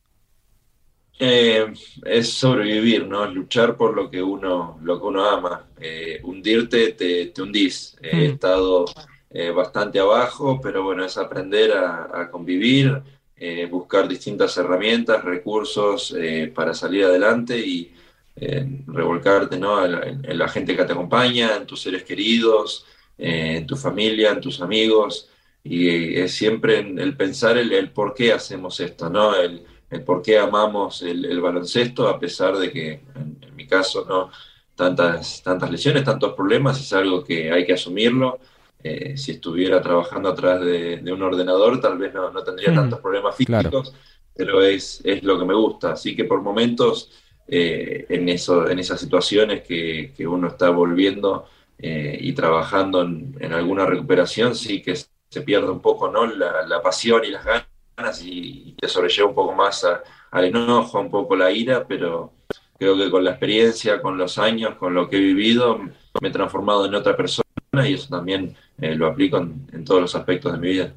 S12: Eh, es sobrevivir, ¿no? Luchar por lo que uno, lo que uno ama. Eh, hundirte, te, te hundís. He
S2: Mm.
S12: estado eh, bastante abajo, pero bueno, es aprender a, a convivir, eh, buscar distintas herramientas, recursos eh, para salir adelante y eh, revolcarte, ¿no? En, la gente que te acompaña, en tus seres queridos, en tu familia, en tus amigos. Y es siempre el pensar el, por qué hacemos esto, ¿no? El, por qué amamos el, el baloncesto, a pesar de que, en, en mi caso, no tantas, tantas lesiones, tantos problemas, es algo que hay que asumirlo. Eh, si estuviera trabajando atrás de, de un ordenador, tal vez no, no tendría
S2: Mm,
S12: tantos problemas físicos, pero es, es lo que me gusta. Así que por momentos, eh, en, eso, en esas situaciones que, que uno está volviendo eh, y trabajando en, en alguna recuperación, sí que se pierde un poco ¿no? la, la pasión y las ganas y, y te sobrelleva un poco más a- al enojo, un poco la ira, pero creo que con la experiencia, con los años, con lo que he vivido, me he transformado en otra persona y eso también eh, lo aplico en, en todos los aspectos de mi vida.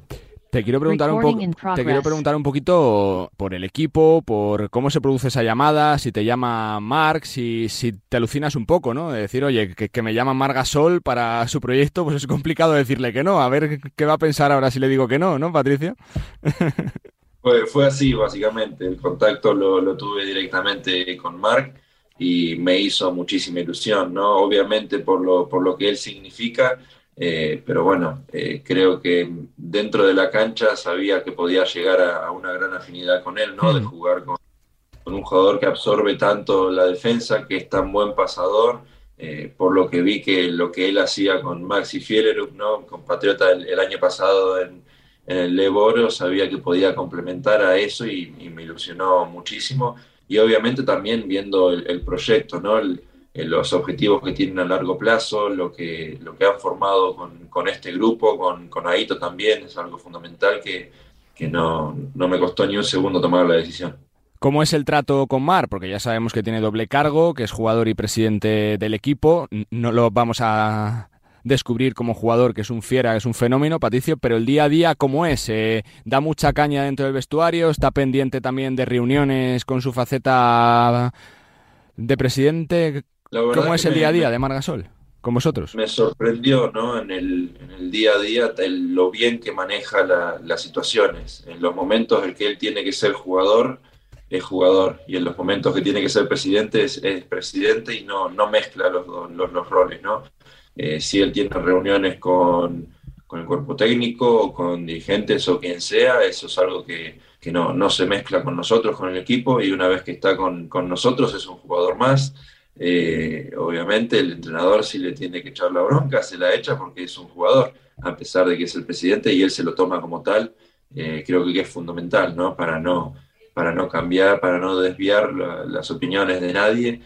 S2: Te quiero preguntar un te quiero preguntar un poquito por el equipo, por cómo se produce esa llamada, si te llama Marc, si, si te alucinas un poco, ¿no? De decir, oye, que, que me llama Marc Gasol para su proyecto, pues es complicado decirle que no. A ver qué va a pensar ahora si le digo que no, ¿no, Patricio?
S12: Fue, fue así, básicamente. El contacto lo, lo tuve directamente con Mark y me hizo muchísima ilusión, ¿no? Obviamente por lo, por lo que él significa, eh, pero bueno, eh, creo que dentro de la cancha sabía que podía llegar a, a una gran afinidad con él, ¿no? De jugar con, con un jugador que absorbe tanto la defensa, que es tan buen pasador, eh, por lo que vi que lo que él hacía con Maxi Fieleruk, ¿no? Compatriota el, el año pasado en, en el Leboro, sabía que podía complementar a eso y, y me ilusionó muchísimo. Y obviamente también viendo el, el proyecto, ¿no? El- los objetivos que tienen a largo plazo, lo que, lo que han formado con, con este grupo, con, con Aito también, es algo fundamental que, que no, no me costó ni un segundo tomar la decisión.
S2: ¿Cómo es el trato con Mar? Porque ya sabemos que tiene doble cargo, que es jugador y presidente del equipo. No lo vamos a descubrir como jugador, que es un fiera, que es un fenómeno, Patricio, pero el día a día, ¿cómo es? Eh, ¿Da mucha caña dentro del vestuario? ¿Está pendiente también de reuniones con su faceta de presidente? ¿Cómo es
S12: que
S2: el día a día
S12: me-
S2: de Margasol con vosotros?
S12: Me sorprendió, ¿no? En el, en el día a día el- lo bien que maneja la- las situaciones. En los momentos en que él tiene que ser jugador, es jugador. Y en los momentos que tiene que ser presidente, es, es presidente y no, no mezcla los, los, los roles, ¿no? Eh, si él tiene reuniones con, con el cuerpo técnico o con dirigentes o quien sea, eso es algo que, que no, no se mezcla con nosotros, con el equipo, y una vez que está con, con nosotros es un jugador más. Eh, obviamente el entrenador si le tiene que echar la bronca, se la echa porque es un jugador, a pesar de que es el presidente y él se lo toma como tal, eh, creo que es fundamental, ¿no? Para no, para no cambiar, para no desviar la- las opiniones de nadie,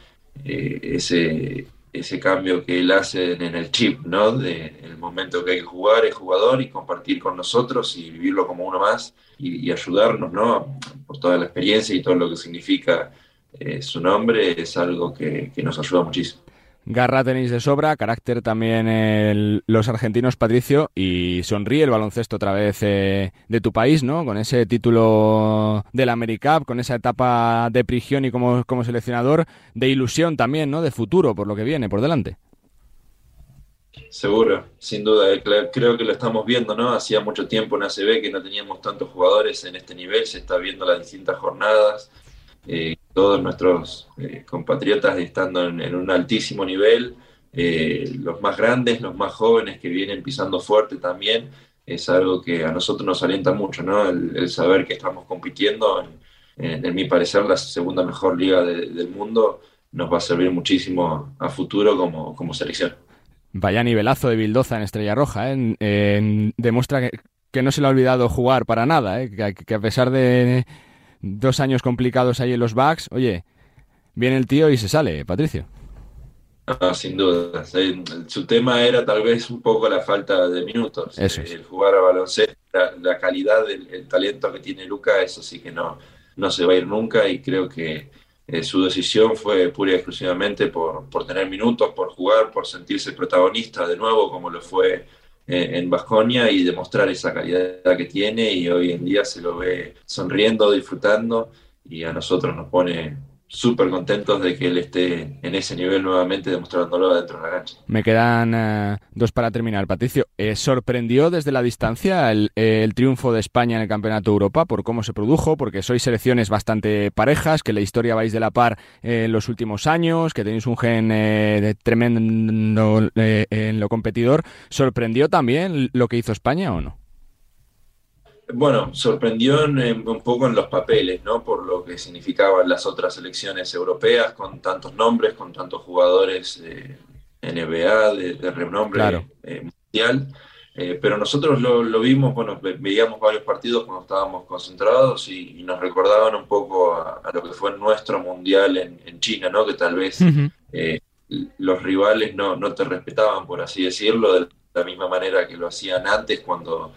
S12: ese, ese cambio que él hace en, el chip, ¿no? De el momento que hay que jugar, es jugador y compartir con nosotros y vivirlo como uno más y, y ayudarnos, ¿no? Por toda la experiencia y todo lo que significa eh, su nombre, es algo que, que nos ayuda muchísimo.
S2: Garra tenéis de sobra, carácter también el- los argentinos, Patricio, y sonríe el baloncesto otra vez eh, de tu país, ¿no? Con ese título del AmeriCup, con esa etapa de Prigioni como, como seleccionador, de ilusión también, ¿no? De futuro, por lo que viene, por delante.
S12: Seguro, sin duda. eh, Creo que lo estamos viendo, ¿no? Hacía mucho tiempo en ACB que no teníamos tantos jugadores en este nivel, se está viendo las distintas jornadas, eh, todos nuestros eh, compatriotas estando en, en un altísimo nivel, eh, los más grandes, los más jóvenes que vienen pisando fuerte también, es algo que a nosotros nos alienta mucho, ¿no? El, el saber que estamos compitiendo, en, en- en mi parecer, la segunda mejor liga de- del mundo, nos va a servir muchísimo a futuro como, como selección.
S2: Vaya nivelazo de Bildoza en Estrella Roja, ¿eh? Demuestra que, que no se le ha olvidado jugar para nada, ¿eh? Que, que a pesar de dos años complicados ahí en los backs, oye, viene el tío y se sale, Patricio.
S12: No, sin duda. Sí, Su tema era tal vez un poco la falta de minutos.
S2: Eso
S12: Eh,
S2: es.
S12: El jugar a baloncesto, la, la calidad, el, el talento que tiene Luca, eso sí que no, no se va a ir nunca y creo que eh, su decisión fue pura y exclusivamente por, por tener minutos, por jugar, por sentirse protagonista de nuevo, como lo fue en Vasconia y demostrar esa calidad que tiene y hoy en día se lo ve sonriendo, disfrutando y a nosotros nos pone súper contentos de que él esté en ese nivel nuevamente demostrándolo dentro de la cancha.
S2: Me quedan eh, dos para terminar. Patricio, eh, ¿sorprendió desde la distancia el, triunfo de España en el Campeonato de Europa por cómo se produjo? Porque sois selecciones bastante parejas, que la historia vais de la par en los últimos años, que tenéis un gen eh, tremendo en lo competidor. ¿Sorprendió también lo que hizo España o no?
S12: Bueno, sorprendió un poco en los papeles, ¿no? Por lo que significaban las otras selecciones europeas, con tantos nombres, con tantos jugadores eh, NBA, de, renombre eh, mundial. Eh, pero nosotros lo, vimos, bueno, veíamos varios partidos cuando estábamos concentrados y, nos recordaban un poco a, lo que fue nuestro mundial en, China, ¿no? Que tal vez los rivales no, no te respetaban, por así decirlo, de la misma manera que lo hacían antes cuando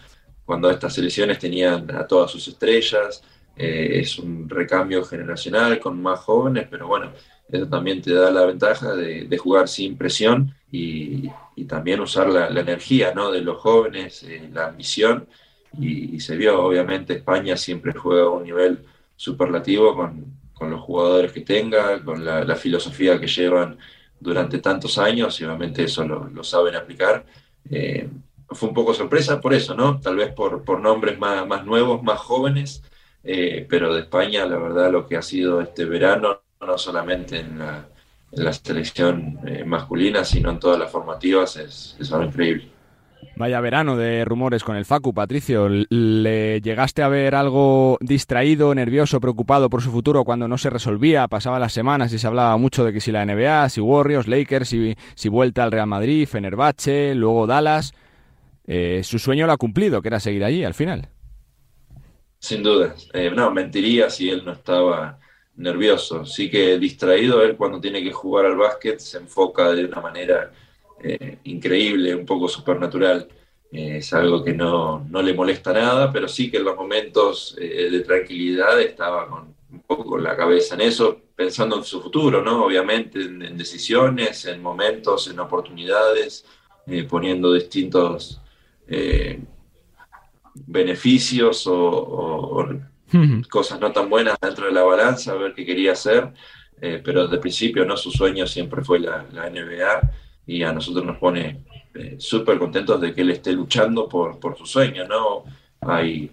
S12: cuando estas selecciones tenían a todas sus estrellas. Eh, es un recambio generacional con más jóvenes, pero bueno, eso también te da la ventaja de, jugar sin presión y, también usar la, energía ¿no? de los jóvenes, eh, la ambición. Y, se vio, obviamente, España siempre juega a un nivel superlativo con, con los jugadores que tenga, con la, filosofía que llevan durante tantos años y obviamente eso lo, lo saben aplicar. Eh, fue un poco sorpresa por eso, ¿no? Tal vez por, por nombres más, más nuevos, más jóvenes, eh, pero de España, la verdad, lo que ha sido este verano, no solamente en la, en la selección eh, masculina, sino en todas las formativas, es, es algo increíble.
S2: Vaya verano de rumores con el Facu, Patricio. ¿Le llegaste a ver algo distraído, nervioso, preocupado por su futuro cuando no se resolvía? Pasaba las semanas y se hablaba mucho de que si la NBA, si Warriors, Lakers, si, si vuelta al Real Madrid, Fenerbahce, luego Dallas. Eh, su sueño lo ha cumplido, que era seguir allí al final.
S12: Sin duda. Eh, no, mentiría si él no estaba nervioso. Sí que distraído, él cuando tiene que jugar al básquet se enfoca de una manera eh, increíble, un poco supernatural. es algo que no, le molesta nada, pero sí que en los momentos de tranquilidad estaba con, un poco con la cabeza en eso, pensando en su futuro, ¿no? Obviamente en, decisiones, en momentos, en oportunidades, poniendo distintos eh, beneficios o, cosas no tan buenas dentro de la balanza, a ver qué quería hacer, eh, pero desde el principio no su sueño siempre fue la, NBA y a nosotros nos pone eh, súper contentos de que él esté luchando por, por su sueño, ¿no? Hay,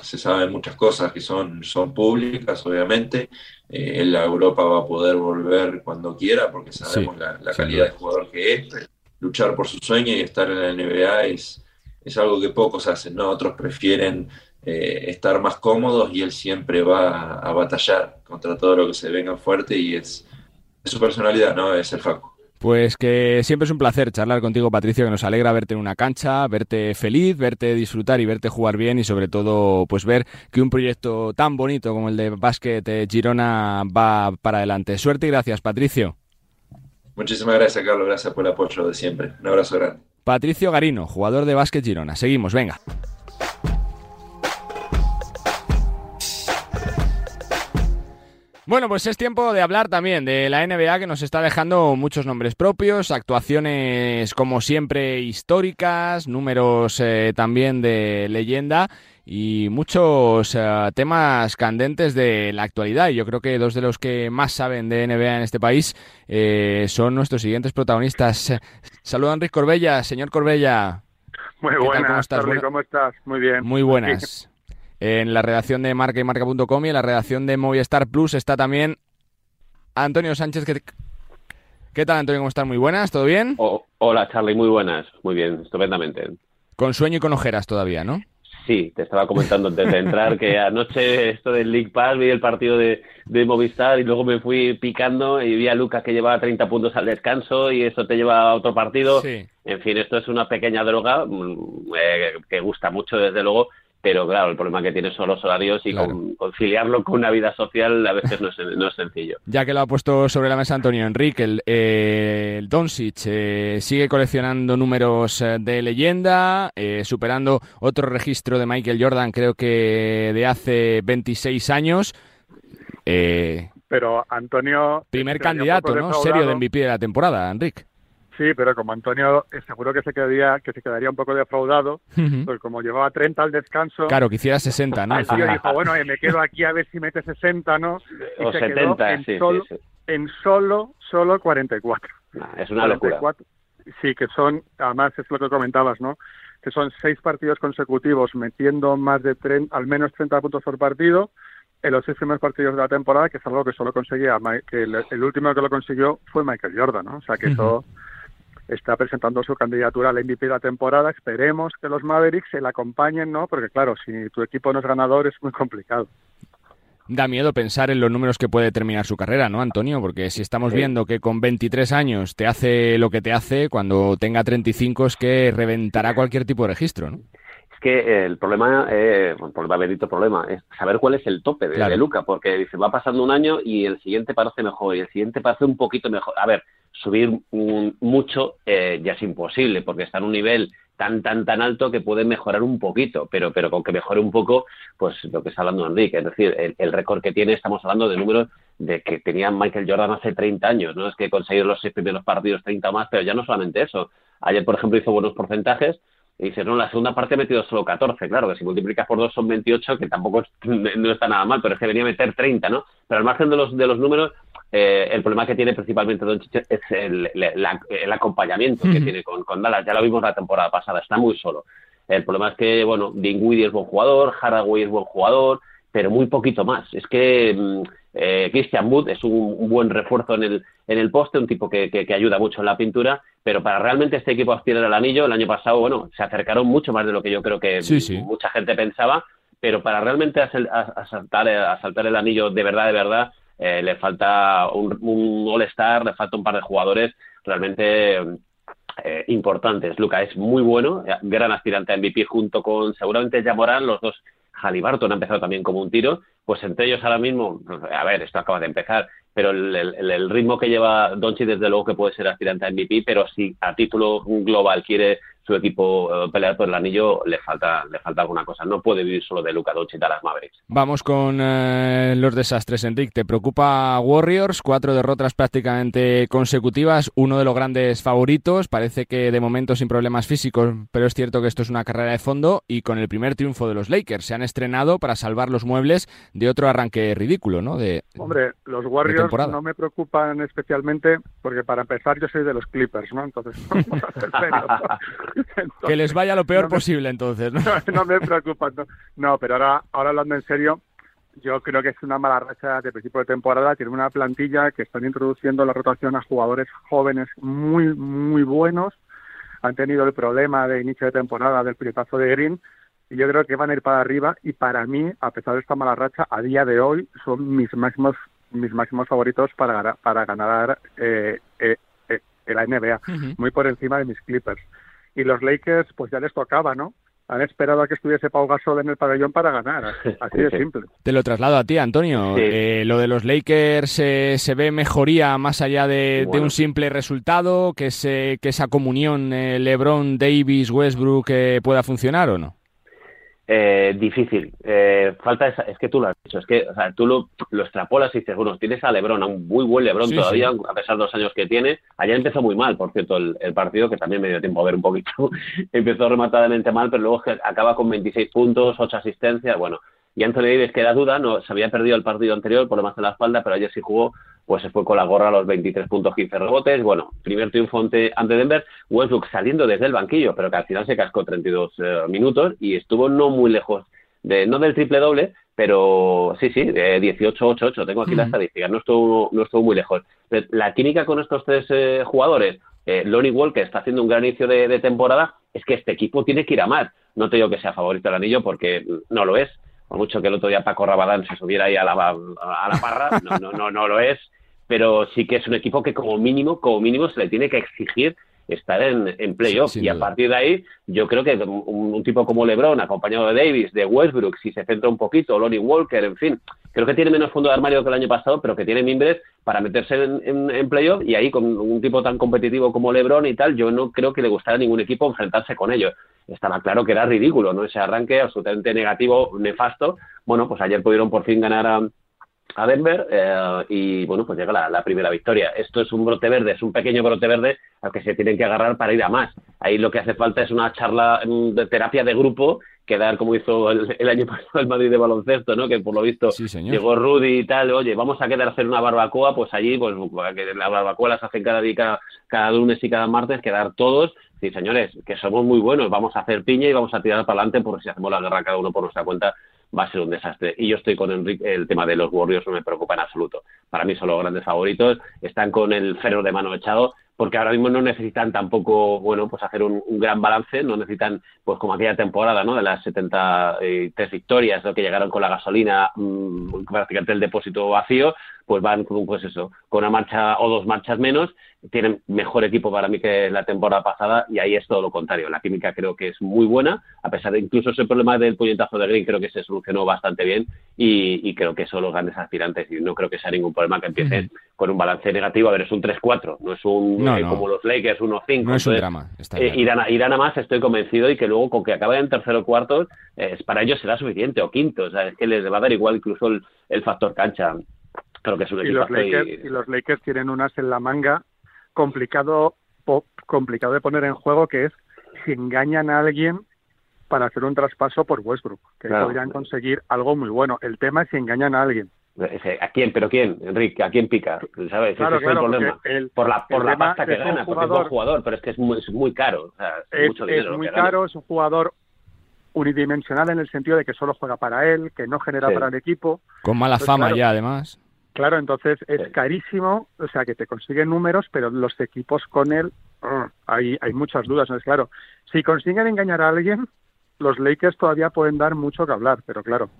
S12: se saben muchas cosas que son, son públicas, obviamente. en la Europa va a poder volver cuando quiera, porque sabemos la, calidad de jugador que es. Luchar por su sueño y estar en la NBA es, es algo que pocos hacen, ¿no? Otros prefieren eh, estar más cómodos y él siempre va a, batallar contra todo lo que se venga fuerte y es, su personalidad, ¿no? Es el Facu.
S2: Pues que siempre es un placer charlar contigo, Patricio, que nos alegra verte en una cancha, verte feliz, verte disfrutar y verte jugar bien y sobre todo pues ver que un proyecto tan bonito como el de Básquet Girona va para adelante. Suerte y gracias, Patricio.
S12: Muchísimas gracias, Carlos. Gracias por el apoyo de siempre. Un abrazo grande.
S2: Patricio Garino, jugador de básquet Girona. Seguimos, venga. Bueno, pues es tiempo de hablar también de la NBA que nos está dejando muchos nombres propios, actuaciones como siempre históricas, números eh, también de leyenda y muchos eh, temas candentes de la actualidad. Y yo creo que dos de los que más saben de NBA en este país eh, son nuestros siguientes protagonistas. Saludos, Enrique Corbella. Señor Corbella.
S13: Muy buenas, ¿Cómo estás? ¿cómo estás? Muy bien.
S2: Muy buenas. En la redacción de marca y marca.com y en la redacción de Movistar Plus está también Antonio Sánchez. ¿Qué tal, Antonio? ¿Cómo estás? Muy buenas, ¿todo bien?
S14: hola, Charlie, muy buenas. Muy bien, estupendamente.
S2: Con sueño y con ojeras todavía, ¿no?
S14: Sí, te estaba comentando antes de entrar que anoche esto del League Pass vi el partido de, Movistar y luego me fui picando y vi a Lucas que llevaba 30 puntos al descanso y eso te lleva a otro partido. En fin, esto es una pequeña droga mm, eh, que gusta mucho desde luego pero claro, el problema que tiene son los horarios y conciliarlo con una vida social a veces [laughs] no es, sencillo.
S2: Ya que lo ha puesto sobre la mesa Antonio Enrique, el, eh, el Doncic eh, sigue coleccionando números eh, de leyenda, superando otro registro de Michael Jordan, creo que de hace 26 años.
S13: pero Antonio...
S2: Primer candidato, ¿no? Serio de MVP de la temporada, Enrique.
S13: Sí, pero como Antonio eh, seguro que se quedaría que se quedaría un poco defraudado, porque como llevaba 30 al descanso...
S2: Claro, que hiciera 60, ¿no? [laughs]
S13: El tío dijo, bueno, me quedo aquí a ver si mete 60, ¿no?
S14: Y o se 70, quedó
S13: en
S14: sí,
S13: solo,
S14: sí, sí.
S13: En solo, solo 44.
S14: es una 44.
S13: locura. Sí, que son, además es lo que comentabas, ¿no? Que son seis partidos consecutivos metiendo más de 30, al menos 30 puntos por partido en los seis primeros partidos de la temporada, que es algo que solo conseguía, que el, el último que lo consiguió fue Michael Jordan, ¿no? O sea que eso está presentando su candidatura al MVP de la temporada. Esperemos que los Mavericks se la acompañen, ¿no? Porque claro, si tu equipo no es ganador es muy complicado.
S2: Da miedo pensar en los números que puede terminar su carrera, ¿no, Antonio? Porque si estamos viendo que con 23 años te hace lo que te hace, cuando tenga 35 es que reventará cualquier tipo de registro, ¿no?
S14: Que el problema, eh, el problema, bendito problema, es saber cuál es el tope de,
S2: Claro.
S14: de Luca, porque dice, va pasando un año y el siguiente parece mejor y el siguiente parece un poquito mejor. A ver, subir mm, mucho eh, ya es imposible, porque está en un nivel tan, tan, tan alto que puede mejorar un poquito, pero, pero con que mejore un poco, pues lo que está hablando Enrique, es decir, el, el récord que tiene, estamos hablando de números de que tenía Michael Jordan hace 30 años, ¿no? Es que conseguir los seis primeros partidos 30 o más, pero ya no solamente eso. Ayer, por ejemplo, hizo buenos porcentajes y dice, no, la segunda parte he metido solo 14, claro, que si multiplicas por dos son 28, que tampoco es- [laughs] no está nada mal, pero es que venía a meter 30, ¿no? Pero al margen de los, de los números, eh, el problema que tiene principalmente Doncic es el, la- el acompañamiento que tiene con, con Dallas. Ya lo vimos la temporada pasada, está muy solo. El problema es que, bueno, Dinwiddie es buen jugador, Haraway es buen jugador, pero muy poquito más. Es que mm, eh, Christian Wood es un, un buen refuerzo en el, en el poste, un tipo que, que- que ayuda mucho en la pintura, pero para realmente este equipo aspirar al anillo, el año pasado, bueno, se acercaron mucho más de lo que yo creo que
S2: Sí, sí.
S14: mucha gente pensaba, pero para realmente asaltar, asaltar el anillo de verdad, de verdad, eh, le falta un, un All-Star, le falta un par de jugadores realmente eh, importantes. Luca es muy bueno, eh, gran aspirante a MVP junto con seguramente Jamoran, los dos Halliburton ha empezado también como un tiro, pues entre ellos ahora mismo, a ver, esto acaba de empezar, pero el, el- el ritmo que lleva Doncic desde luego que puede ser aspirante a MVP, pero si a título global quiere su equipo eh, pelear por el anillo, le falta, le falta alguna cosa. No puede vivir solo de Luca Doncic a las Mavericks.
S2: Vamos con eh, los desastres, Enric. ¿Te preocupa Warriors? Cuatro derrotas prácticamente consecutivas, uno de los grandes favoritos. Parece que de momento sin problemas físicos, pero es cierto que esto es una carrera de fondo. Y con el primer triunfo de los Lakers, se han estrenado para salvar los muebles de otro arranque ridículo, ¿no? De,
S13: Hombre, los Warriors no me preocupan especialmente porque para empezar yo soy de los Clippers, ¿no? Entonces, [laughs] vamos a ser serios. Entonces,
S2: Que les vaya lo peor
S13: no me-
S2: posible, entonces, [laughs] ¿no?
S13: no me preocupa. No, No, pero ahora, ahora hablando en serio, yo creo que es una mala racha de principio de temporada. Tiene una plantilla que están introduciendo la rotación a jugadores jóvenes muy, muy buenos. Han tenido el problema de inicio de temporada del pilotazo de Green y yo creo que van a ir para arriba y para mí, a pesar de esta mala racha, a día de hoy son mis máximos mis máximos favoritos para ganar, para ganar eh, eh, eh, la NBA, muy por encima de mis Clippers. Y los Lakers, pues ya les tocaba, ¿no? Han esperado a que estuviese Pau Gasol en el pabellón para ganar, [laughs] así- de simple.
S2: Te lo traslado a ti, Antonio.
S14: Sí.
S2: Eh, lo de los Lakers eh, se ve mejoría más allá de, de un simple resultado, que, se, que esa comunión eh, LeBron, Davis, Westbrook eh, pueda funcionar o no.
S14: Eh, difícil. Eh, falta esa, es que tú lo has dicho, es que o sea, tú lo, lo extrapolas y dices, bueno, tienes a Lebron, a un muy buen Lebron
S2: Sí,
S14: todavía,
S2: sí.
S14: a pesar de los años que tiene. Ayer empezó muy mal, por cierto, el, el partido, que también me dio tiempo a ver un poquito. [laughs] empezó rematadamente mal, pero luego acaba con 26 puntos, 8 asistencias, bueno. Y Anthony Davis queda duda, no, se había perdido el partido anterior, problemas en la espalda, pero ayer sí jugó, pues se fue con la gorra a los 23 puntos, 15 rebotes. Bueno, primer triunfo ante, ante Denver. Westbrook saliendo desde el banquillo, pero que al final se cascó 32 eh, minutos y estuvo no muy lejos de, no del triple doble, pero sí, sí, eh, 18-8-8, tengo aquí la
S2: Ujú.
S14: estadística, no estuvo, no estuvo muy lejos. Pero la química con estos tres eh, jugadores, eh, Lonnie Walker está haciendo un gran inicio de, de temporada, es que este equipo tiene que ir a más. No te digo que sea favorito del anillo porque no lo es, por mucho que el otro día Paco Rabadán se subiera ahí a la, a la parra, no, no, no, no lo es, pero sí que es un equipo que como mínimo, como mínimo se le tiene que exigir estar en, en playoff y a partir de ahí yo creo que un, un tipo como LeBron acompañado de Davis, de Westbrook, si se centra un poquito, Lonnie Walker, en fin, creo que tiene menos fondo de armario que el año pasado, pero que tiene mimbres para meterse en, en, en playoff y ahí con un tipo tan competitivo como LeBron y tal, yo no creo que le gustara a ningún equipo enfrentarse con ellos. Estaba claro que era ridículo, ¿no? Ese arranque absolutamente negativo, nefasto. Bueno, pues ayer pudieron por fin ganar a, a Denver eh, y bueno, pues llega la, primera victoria. Esto es un brote verde, es un pequeño brote verde al que se tienen que agarrar para ir a más. Ahí lo que hace falta es una charla mm, de terapia de grupo que dar como hizo el, año [laughs] pasado el Madrid de baloncesto, ¿no? Que por lo visto llegó Rudy y tal, oye, vamos a quedar a hacer una barbacoa, pues allí, pues que la barbacoa las hacen cada día, cada, lunes y cada martes, quedar todos Sí, señores, que somos muy buenos, vamos a hacer piña y vamos a tirar para adelante porque si hacemos la guerra cada uno por nuestra cuenta va a ser un desastre. Y yo estoy con Enrique, el tema de los Warriors no me preocupa en absoluto. Para mí son los grandes favoritos, están con el ferro de mano echado, porque ahora mismo no necesitan tampoco, bueno, pues hacer un, gran balance, no necesitan, pues como aquella temporada, ¿no? De las 73 victorias, lo que llegaron con la gasolina, mmm, prácticamente el depósito vacío, pues van con, pues eso, con una marcha o dos marchas menos, tienen mejor equipo para mí que la temporada pasada y ahí es todo lo contrario. La química creo que es muy buena, a pesar de incluso ese problema del puñetazo de Green creo que se solucionó bastante bien y, creo que son los grandes aspirantes y no creo que sea ningún problema que empiecen con un balance negativo. A ver, es un 3-4, no es un eh, como los Lakers 1-5.
S2: No es un drama.
S14: eh, irán, a, más, estoy convencido y que luego con que acaben en tercero o cuarto, eh, para ellos será suficiente o quinto. O sea, es que les va a dar igual incluso el factor cancha que es un
S13: y los Lakers, y... los Lakers tienen un as en la manga complicado complicado de poner en juego que es si engañan a alguien para hacer un traspaso por Westbrook, que podrían conseguir algo muy bueno. El tema es si engañan a alguien.
S14: ¿A quién? ¿Pero quién, Enrique? ¿A quién pica? ¿Sabes?
S13: Claro,
S14: Ese es el problema. por la, por la pasta que
S13: gana,
S14: porque es buen jugador, pero es que es muy, es muy caro. es, mucho
S13: es muy caro, es un jugador unidimensional en el sentido de que solo juega para él, que no genera para el equipo.
S2: Con mala fama ya, además.
S13: Claro, entonces es carísimo, o sea, que te consiguen números, pero los equipos con él, ah, hay, hay muchas dudas. ¿no? Es claro, si consiguen engañar a alguien, los Lakers todavía pueden dar mucho que hablar, pero claro,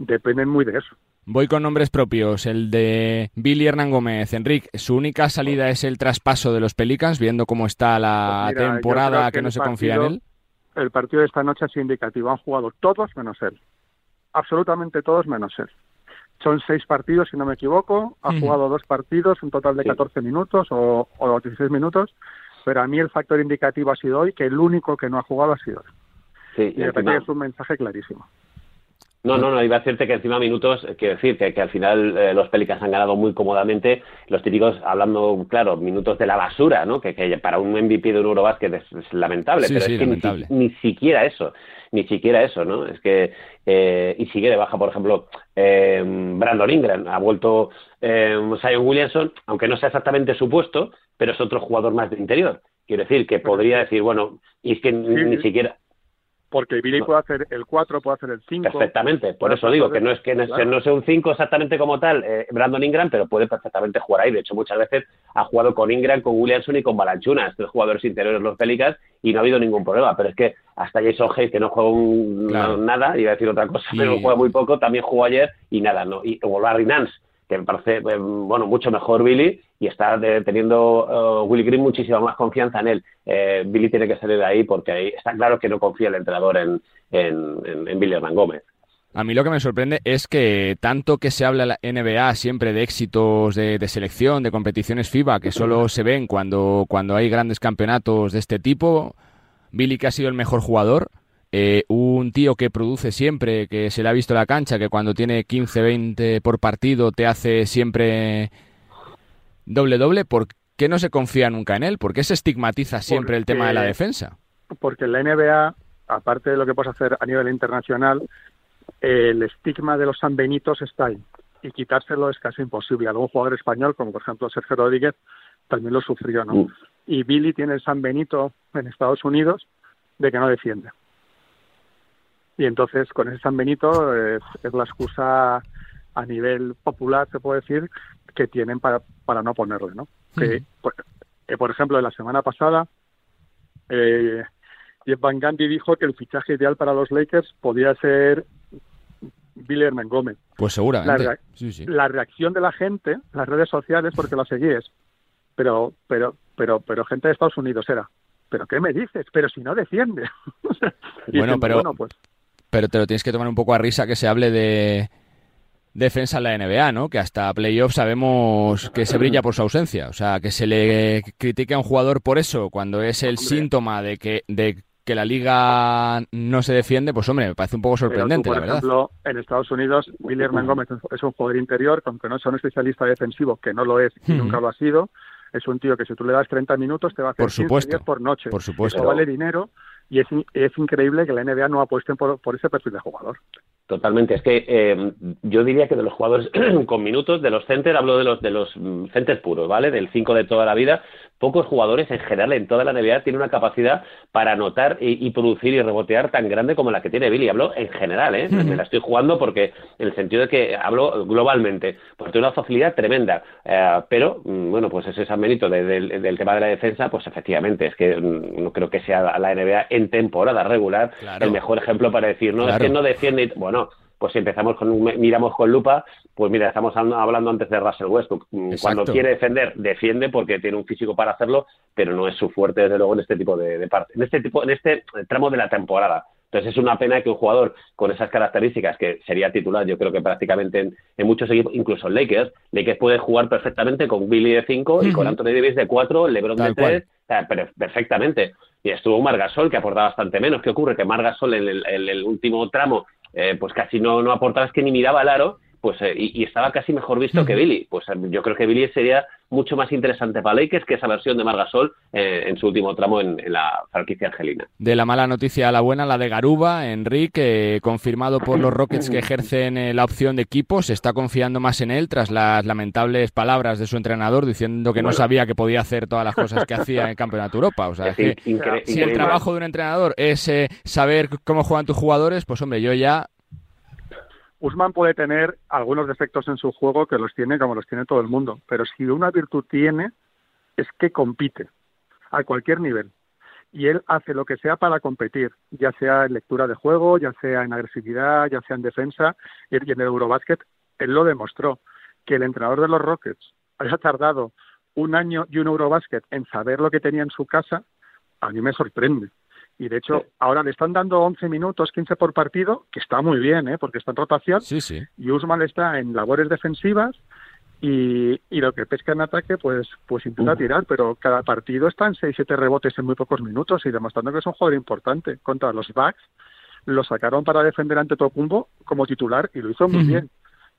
S13: dependen muy de eso.
S2: Voy con nombres propios, el de Billy Hernán Gómez. Enrique, su única salida es el traspaso de los Pelicans, viendo cómo está la pues temporada que, no se confía en él.
S13: El partido de esta noche es indicativo, han jugado todos menos él. Absolutamente todos menos él. Son seis partidos, si no me equivoco. Ha jugado dos partidos, un total de 14 minutos o, o 16 minutos. Pero a mí el factor indicativo ha sido hoy que el único que no ha jugado ha sido él.
S14: Sí,
S13: y, es un mensaje clarísimo.
S14: No, no, no, iba a decirte que encima minutos, quiero decir, que, que al final eh, los Pelicans han ganado muy cómodamente, los típicos, hablando, claro, minutos de la basura, ¿no? Que, que para un MVP de un Eurobasket es, lamentable, pero es que ni, siquiera eso ni siquiera eso, ¿no? Es que, eh, y sigue de baja, por ejemplo, eh, Brandon Ingram, ha vuelto eh, Zion Williamson, aunque no sea exactamente su puesto, pero es otro jugador más de interior. Quiero decir que podría decir, bueno, y es que ni siquiera
S13: porque Billy puede hacer el 4, puede hacer el 5.
S14: Perfectamente, por eso digo que no es que no, sea un 5 exactamente como tal eh, Brandon Ingram, pero puede perfectamente jugar ahí. De hecho, muchas veces ha jugado con Ingram, con Williamson y con Balanchunas, tres jugadores interiores los Pelicans, y no ha habido ningún problema. Pero es que hasta Jason Hayes, que no juega nada, iba a decir otra cosa, pero juega muy poco, también jugó ayer y nada, no. Y o Larry Nance, que me parece, eh, bueno, mucho mejor Billy y está teniendo uh, Willy Green muchísima más confianza en él. Eh, Billy tiene que salir de ahí porque ahí está claro que no confía el entrenador en, en, Billy Hernán Gómez.
S2: A mí lo que me sorprende es que tanto que se habla en la NBA siempre de éxitos de, selección, de competiciones FIBA, que solo se ven cuando, cuando hay grandes campeonatos de este tipo, Billy que ha sido el mejor jugador, eh, un tío que produce siempre, que se le ha visto la cancha, que cuando tiene 15, 20 por partido te hace siempre doble doble, ¿por qué no se confía nunca en él? ¿Por qué se estigmatiza siempre el tema de la defensa?
S13: Porque en la NBA, aparte de lo que puedes hacer a nivel internacional, el estigma de los sanbenitos está ahí y quitárselo es casi imposible. Algún jugador español, como por ejemplo Sergio Rodríguez, también lo sufrió, ¿no? Mm. Y Billy tiene el San Benito en Estados Unidos de que no defiende. Y entonces con ese San Benito es, la excusa a nivel popular, se puede decir, que tienen para, para no ponerle, ¿no? que, por, eh, por, ejemplo, la semana pasada, eh, Jeff Van Gundy dijo que el fichaje ideal para los Lakers podía ser Billy Herman Gómez.
S2: Pues seguramente.
S13: La, la, reacción de la gente, las redes sociales, porque lo seguís, pero, pero, pero, pero gente de Estados Unidos era. ¿Pero qué me dices? Pero si no defiende. [laughs]
S2: bueno, pero, pues pero te lo tienes que tomar un poco a risa que se hable de defensa en la NBA, ¿no? Que hasta playoffs sabemos que se brilla por su ausencia. O sea, que se le critique a un jugador por eso, cuando es el síntoma de que, de que la liga no se defiende, pues hombre, me parece un poco sorprendente,
S13: por
S2: la verdad.
S13: ejemplo, en Estados Unidos, Hernán Gómez es un jugador interior, aunque no es un especialista defensivo, que no lo es y nunca lo ha sido. Es un tío que si tú le das 30 minutos te va a hacer
S2: Por supuesto,
S13: 15 días por noche.
S2: por supuesto.
S13: Eso vale dinero y es, es increíble que la NBA no apueste por, por ese perfil de jugador.
S14: Totalmente. Es que eh, yo diría que de los jugadores [clears throat] con minutos, de los centers, hablo de los de los mm, centers puros, ¿vale? Del 5 de toda la vida. Pocos jugadores en general en toda la NBA tienen una capacidad para anotar y, y producir y rebotear tan grande como la que tiene Billy. Hablo en general, ¿eh? Me la estoy jugando porque en el sentido de que hablo globalmente. Pues tiene una facilidad tremenda. Eh, pero, mm, bueno, pues ese es el mérito de- del- tema de la defensa, pues efectivamente, es que mm, no creo que sea la NBA en temporada regular
S2: Claro.
S14: el mejor ejemplo para decir, no,
S2: Claro.
S14: es que no defiende. y- Bueno, pues si empezamos con, miramos con lupa, pues mira, estamos hablando- antes de Russell Westbrook. Mm,
S2: Exacto.
S14: Cuando quiere defender, defiende porque tiene un físico para hacerlo, pero no es su fuerte, desde luego, en este tipo de, de parte, en este tipo, en este tramo de la temporada. Entonces es una pena que un jugador con esas características, que sería titular, yo creo que prácticamente en, en muchos equipos, incluso en Lakers, Lakers puede jugar perfectamente con Billy de 5 y con Anthony Davis de 4, LeBron
S2: Tal
S14: de 3, perfectamente. Y estuvo Margasol, que aportaba bastante menos. ¿Qué ocurre? Que Margasol en el, en el último tramo, eh, pues casi no, no aportaba, es que ni miraba al aro, pues eh, y, y estaba casi mejor visto que Billy. Pues eh, yo creo que Billy sería mucho más interesante para Lakers que esa versión de Margasol eh, en su último tramo en, en la franquicia angelina.
S2: De la mala noticia a la buena, la de Garuba, Enrique, eh, confirmado por los Rockets que [clears throat] ejercen la opción de equipo, se está confiando más en él tras las lamentables palabras de su entrenador diciendo que no sabía que podía hacer todas las cosas que hacía en el Campeonato Europa. O sea,
S14: Es
S2: que si el trabajo de un entrenador es eh, saber cómo juegan tus jugadores, pues hombre, yo ya...
S13: Usman puede tener algunos defectos en su juego que los tiene como los tiene todo el mundo, pero si una virtud tiene es que compite a cualquier nivel y él hace lo que sea para competir, ya sea en lectura de juego, ya sea en agresividad, ya sea en defensa y en el Eurobasket él lo demostró que el entrenador de los Rockets haya tardado un año y un Eurobasket en saber lo que tenía en su casa, a mí me sorprende. Y de hecho, ahora le están dando 11 minutos, 15 por partido, que está muy bien, ¿eh? porque está en rotación.
S2: Sí, sí.
S13: Y Usman está en labores defensivas y, y lo que pesca en ataque, pues, pues intenta tirar, pero cada partido está en 6-7 rebotes en muy pocos minutos y demostrando que es un jugador importante. Contra los Bucks lo sacaron para defender ante Tocumbo como titular y lo hizo muy bien.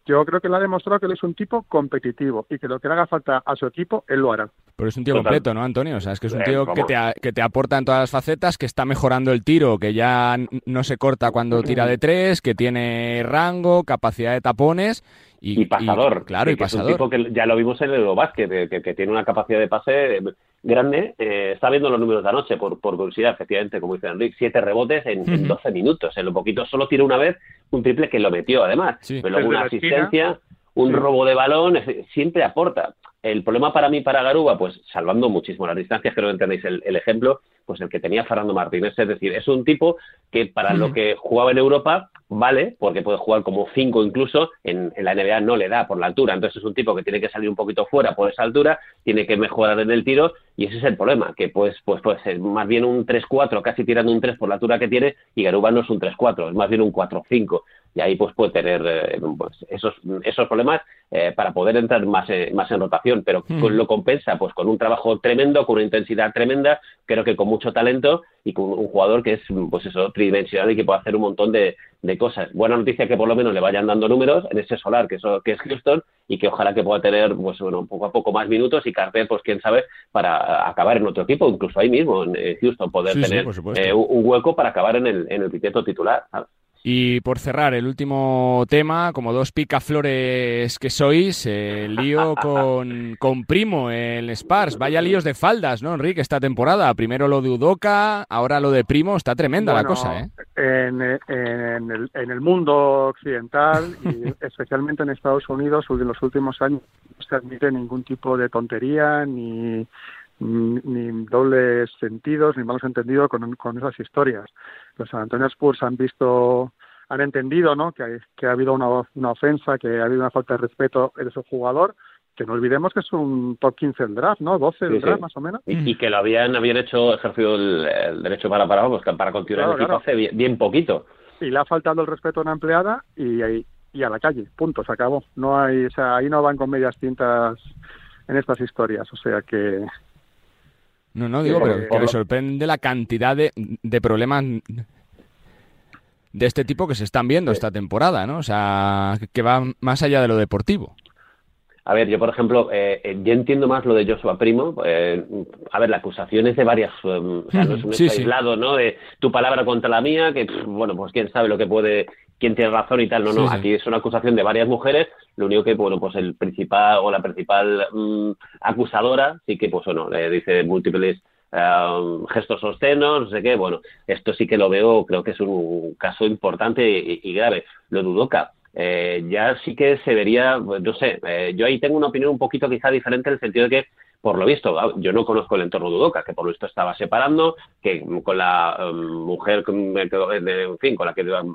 S13: Yo creo que le ha demostrado que él es un tipo competitivo y que lo que le haga falta a su equipo, él lo hará.
S2: Pero es un tío
S13: Total.
S2: completo, ¿no, Antonio? O sea, es que es un
S13: Eh,
S2: tío que te, a- que te aporta en todas las facetas, que está mejorando el tiro, que ya no se corta cuando tira de tres, que tiene rango, capacidad de tapones y,
S14: y pasador.
S2: claro,
S14: que-
S2: y
S14: que es un
S2: pasador.
S14: tipo que ya lo vimos en el Eurobasket, que, que- tiene una capacidad de pase eh, grande. Eh, está viendo los números de anoche, por, por curiosidad, efectivamente, como dice Enrique, siete rebotes en. 12 minutos. En lo poquito solo tiró una vez un triple que lo metió, además. Pero luego una asistencia, un
S13: Sí.
S14: robo de balón, siempre aporta. El problema para mí, para Garuba, pues salvando muchísimo las distancias, creo que entendéis el, el ejemplo, pues el que tenía Fernando Martínez. Es decir, es un tipo que para lo que jugaba en Europa vale, porque puede jugar como cinco incluso, en, en la NBA no le da por la altura. Entonces es un tipo que tiene que salir un poquito fuera por esa altura, tiene que mejorar en el tiro y ese es el problema, que pues, pues puede ser más bien un 3-4, casi tirando un 3 por la altura que tiene y Garuba no es un 3-4, es más bien un 4-5 y ahí pues puede tener eh, pues, esos, esos problemas eh, para poder entrar más, eh, más en rotación, pero
S2: Mm.
S14: con- lo compensa pues con un trabajo tremendo, con una intensidad tremenda, creo que con mucho talento y con un jugador que es pues eso, tridimensional y que puede hacer un montón de, de cosas. Buena noticia que por lo menos le vayan dando números en ese solar que, eso, que es Houston y que ojalá que pueda tener pues bueno, poco a poco más minutos y Carter, pues quién sabe, para acabar en otro equipo, incluso ahí mismo en Houston, poder
S2: Sí,
S14: tener eh, un un hueco para acabar en el, en el titular. ¿sabes?
S2: Y por cerrar, el último tema, como dos picaflores que sois, el lío [laughs] con, con Primo, el Spars. Vaya líos de faldas, ¿no, Enrique, esta temporada? Primero lo de Udoca, ahora lo de Primo. Está tremenda la cosa, ¿eh?
S13: En, en el, en el mundo occidental y [laughs] especialmente en Estados Unidos, en los últimos años no se admite ningún tipo de tontería ni, ni, ni dobles sentidos ni malos entendidos con, con esas historias. Los San Antonio Spurs han visto, han entendido ¿no? que, que ha habido una, una ofensa, que ha habido una falta de respeto en ese jugador, que no olvidemos que es un top 15 del draft, ¿no? 12 del
S14: Sí, sí.
S13: draft más o menos.
S14: Y, y que lo habían, habían hecho, ejercido el, el derecho para para, pues, para continuar
S13: Claro,
S14: el equipo
S13: claro.
S14: hace bien, bien poquito.
S13: y le ha faltado el respeto a una empleada y, y, y a la calle, punto, se acabó. No hay, o sea, ahí no van con medias tintas en estas historias, o sea que
S2: No, no, digo, pero que me sorprende la cantidad de, de problemas de este tipo que se están viendo esta temporada, ¿no? O sea, que va más allá de lo deportivo.
S14: A ver, yo por ejemplo, eh, eh, yo entiendo más lo de Joshua Primo. Eh, a ver, la acusación es de varias, o sea, no es un aislado, ¿no? De tu palabra contra la mía, que bueno, pues quién sabe lo que puede, quién tiene razón y tal. No, no, aquí es una acusación de varias mujeres. Lo único que, bueno, pues el principal o la principal mm, acusadora sí que, pues bueno, le dice múltiples gestos obscenos, no sé qué. Bueno, esto sí que lo veo, creo que es un caso importante y, y grave. Lo dudoca eh, ya sí que se vería, pues, no sé, eh, yo ahí tengo una opinión un poquito quizá diferente en el sentido de que por lo visto, ah, yo no conozco el entorno de Udoca, que por lo visto estaba separando, que con la um, mujer, en fin, con la que um,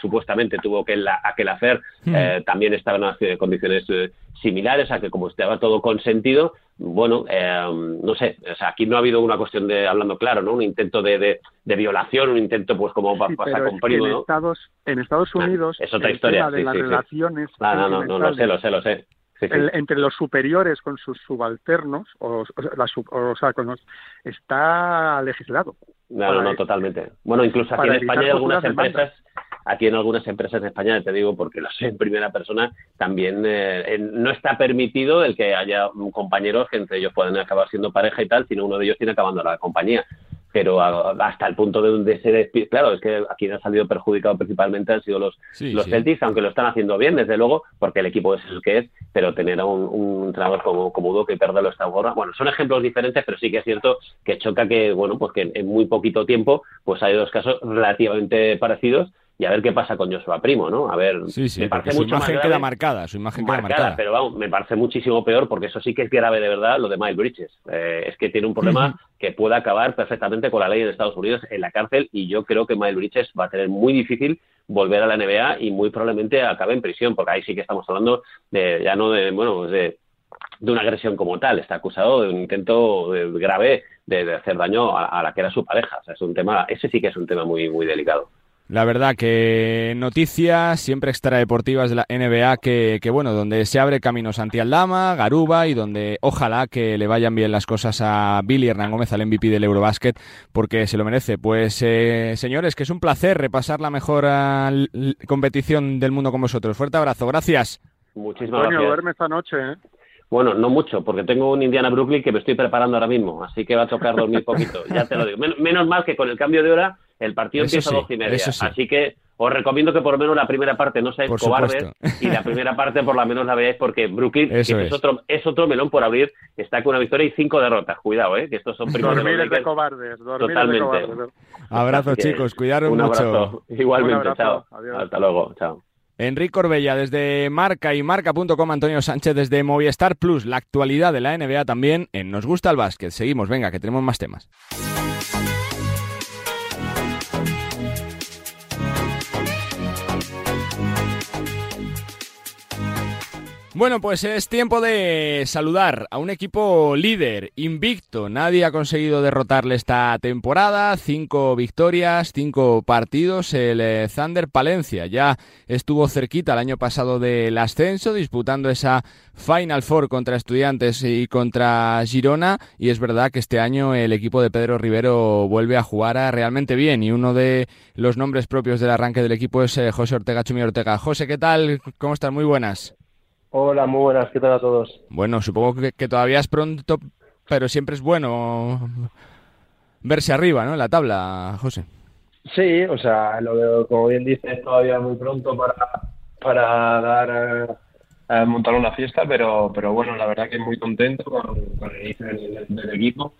S14: supuestamente tuvo que la, aquel hacer, hmm. eh, también estaba en condiciones eh, similares, a que como estaba todo consentido, bueno, eh, no sé, o sea, aquí no ha habido una cuestión de, hablando claro, ¿no? Un intento de, de, violación, un intento, pues, como pasa con primo,
S13: en Estados, en Estados ah, Unidos,
S14: es otra historia,
S13: de las relaciones...
S14: no, no, no, lo sé, lo sé, lo sé
S13: entre los superiores con sus subalternos, o, o, sea, con los, está legislado.
S14: No, no, totalmente. Bueno, incluso aquí en España hay algunas empresas, aquí en algunas empresas de España, te digo porque lo sé en primera persona, también eh, no está permitido el que haya compañeros que entre ellos puedan acabar siendo pareja y tal, sino uno de ellos tiene acabando la compañía pero hasta el punto de, donde se claro, es que aquí ha salido perjudicado principalmente han sido los, los Celtics, aunque lo están haciendo bien, desde luego, porque el equipo es el que es, pero tener a un, entrenador como, como Udo que perderlo esta gorra, bueno, son ejemplos diferentes, pero sí que es cierto que choca que, bueno, pues que en muy poquito tiempo, pues hay dos casos relativamente parecidos, y a ver qué pasa con Joshua Primo, ¿no? A ver,
S2: sí, sí, me parece su imagen queda marcada, su imagen queda marcada.
S14: Pero vamos, me parece muchísimo peor porque eso sí que es grave de verdad lo de Miles Bridges. Eh, es que tiene un problema que puede acabar perfectamente con la ley en Estados Unidos en la cárcel y yo creo que Miles Bridges va a tener muy difícil volver a la NBA y muy probablemente acabe en prisión porque ahí sí que estamos hablando de ya no de bueno pues de de una agresión como tal, está acusado de un intento grave de, hacer daño a, a, la que era su pareja. O sea, es un tema, ese sí que es un tema muy, muy delicado.
S2: La verdad que noticias siempre extradeportivas de la NBA que, que, bueno, donde se abre camino Santi Aldama, Garuba y donde ojalá que le vayan bien las cosas a Billy Hernán Gómez, al MVP del Eurobasket, porque se lo merece. Pues eh, señores, que es un placer repasar la mejor competición del mundo con vosotros. Fuerte abrazo, gracias.
S14: Muchísimas gracias.
S13: duerme esta noche, ¿eh?
S14: Bueno, no mucho, porque tengo un Indiana Brooklyn que me estoy preparando ahora mismo, así que va a tocar dormir poquito, ya te lo digo. menos mal que con el cambio de hora el partido empieza a dos y media. Así que os recomiendo que por lo menos la primera parte no seáis cobardes y la [laughs] primera parte por lo menos la veáis porque Brooklyn es. otro es otro melón por abrir. Está con una victoria y cinco derrotas. Cuidado, ¿eh? que estos son
S13: primeros dormir de cobardes.
S14: Totalmente.
S2: Abrazo, chicos. Cuidaros mucho.
S14: Igualmente. Chao. Hasta luego. Chao.
S2: Enrique Corbella desde Marca y Marca.com, Antonio Sánchez desde Movistar Plus, la actualidad de la NBA también en Nos Gusta el Básquet. Seguimos, venga, que tenemos más temas. Bueno, pues es tiempo de saludar a un equipo líder, invicto. Nadie ha conseguido derrotarle esta temporada. Cinco victorias, cinco partidos. El eh, Thunder Palencia ya estuvo cerquita el año pasado del ascenso, disputando esa Final Four contra Estudiantes y contra Girona. Y es verdad que este año el equipo de Pedro Rivero vuelve a jugar realmente bien. Y uno de los nombres propios del arranque del equipo es eh, José Ortega Chumi Ortega. José, ¿qué tal? ¿Cómo estás? Muy buenas.
S15: Hola, muy buenas, ¿qué tal a todos?
S2: Bueno, supongo que, todavía es pronto, pero siempre es bueno verse arriba, ¿no? En la tabla, José.
S15: Sí, o sea, lo veo, como bien dices, todavía muy pronto para, para dar a montar una fiesta, pero, pero bueno, la verdad que muy contento con, el inicio del equipo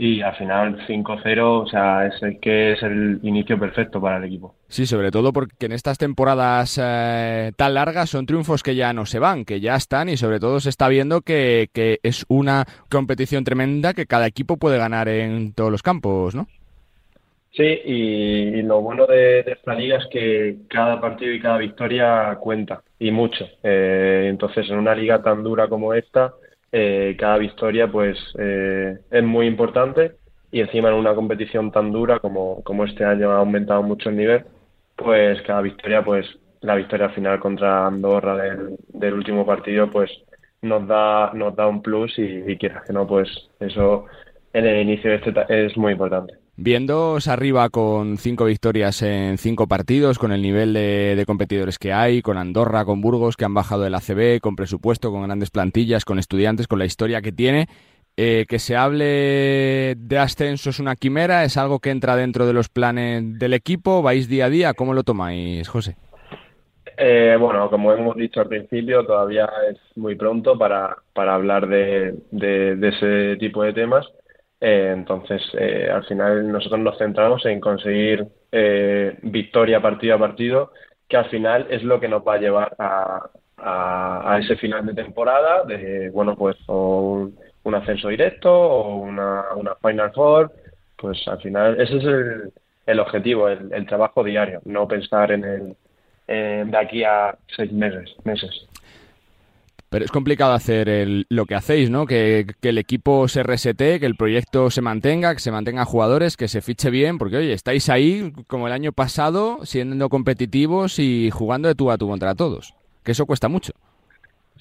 S15: y al final 5-0, o sea, es el que es el inicio perfecto para el equipo.
S2: Sí, sobre todo porque en estas temporadas eh, tan largas son triunfos que ya no se van, que ya están y sobre todo se está viendo que, que es una competición tremenda que cada equipo puede ganar en todos los campos, ¿no?
S15: Sí, y, lo bueno de, esta liga es que cada partido y cada victoria cuenta, y mucho. Eh, entonces, en una liga tan dura como esta, eh, cada victoria pues eh, es muy importante y encima en una competición tan dura como, como este año ha aumentado mucho el nivel, pues cada victoria, pues la victoria final contra Andorra del, del último partido, pues nos da, nos da un plus y, quieras que no, pues eso en el inicio de este es muy importante.
S2: Viéndoos arriba con cinco victorias en cinco partidos, con el nivel de, competidores que hay, con Andorra, con Burgos, que han bajado del ACB, con presupuesto, con grandes plantillas, con estudiantes, con la historia que tiene, eh, que se hable de ascenso es una quimera, es algo que entra dentro de los planes del equipo, vais día a día, ¿cómo lo tomáis, José?
S15: Eh, bueno, como hemos dicho al principio, todavía es muy pronto para, para hablar de, de ese tipo de temas eh, entonces, eh, al final nosotros nos centramos en conseguir eh, victoria partido a partido, que al final es lo que nos va a llevar a, a, ese final de temporada, de, bueno, pues o un, ascenso directo o una, una Final Four, pues al final ese es el, el objetivo, el, el, trabajo diario, no pensar en el de aquí a seis meses. meses.
S2: Pero es complicado hacer lo que hacéis, ¿no? Que, el equipo se resete, que el proyecto se mantenga, que se mantenga jugadores, que se fiche bien, porque oye, estáis ahí como el año pasado, siendo competitivos y jugando de tú a tú contra todos. Que eso cuesta mucho.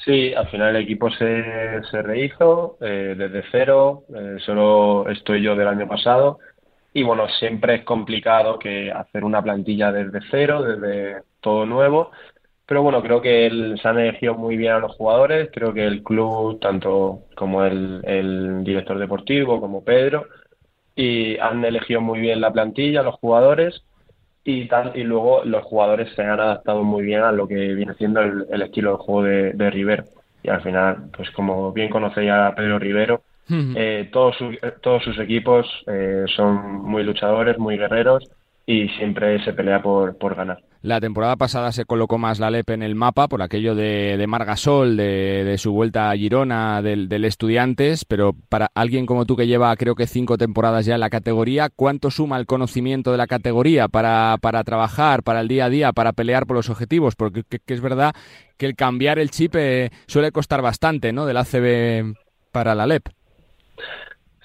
S15: Sí, al final el equipo se, se rehizo eh, desde cero, eh, solo estoy yo del año pasado. Y bueno, siempre es complicado que hacer una plantilla desde cero, desde todo nuevo, pero bueno, creo que se han elegido muy bien a los jugadores, creo que el club, tanto como el, director deportivo, como Pedro, y han elegido muy bien la plantilla, los jugadores, y, tal, y luego los jugadores se han adaptado muy bien a lo que viene siendo el, estilo de juego de, Rivero. Y al final, pues como bien conocéis a Pedro Rivero, eh, todos, todos sus equipos eh, son muy luchadores, muy guerreros y siempre se pelea por, por ganar.
S2: La temporada pasada se colocó más la LEP en el mapa por aquello de, de Margasol, de, su vuelta a Girona, del, Estudiantes, pero para alguien como tú que lleva creo que cinco temporadas ya en la categoría, ¿cuánto suma el conocimiento de la categoría para, para trabajar, para el día a día, para pelear por los objetivos? Porque es verdad que el cambiar el chip eh, suele costar bastante, ¿no? Del ACB para la LEP.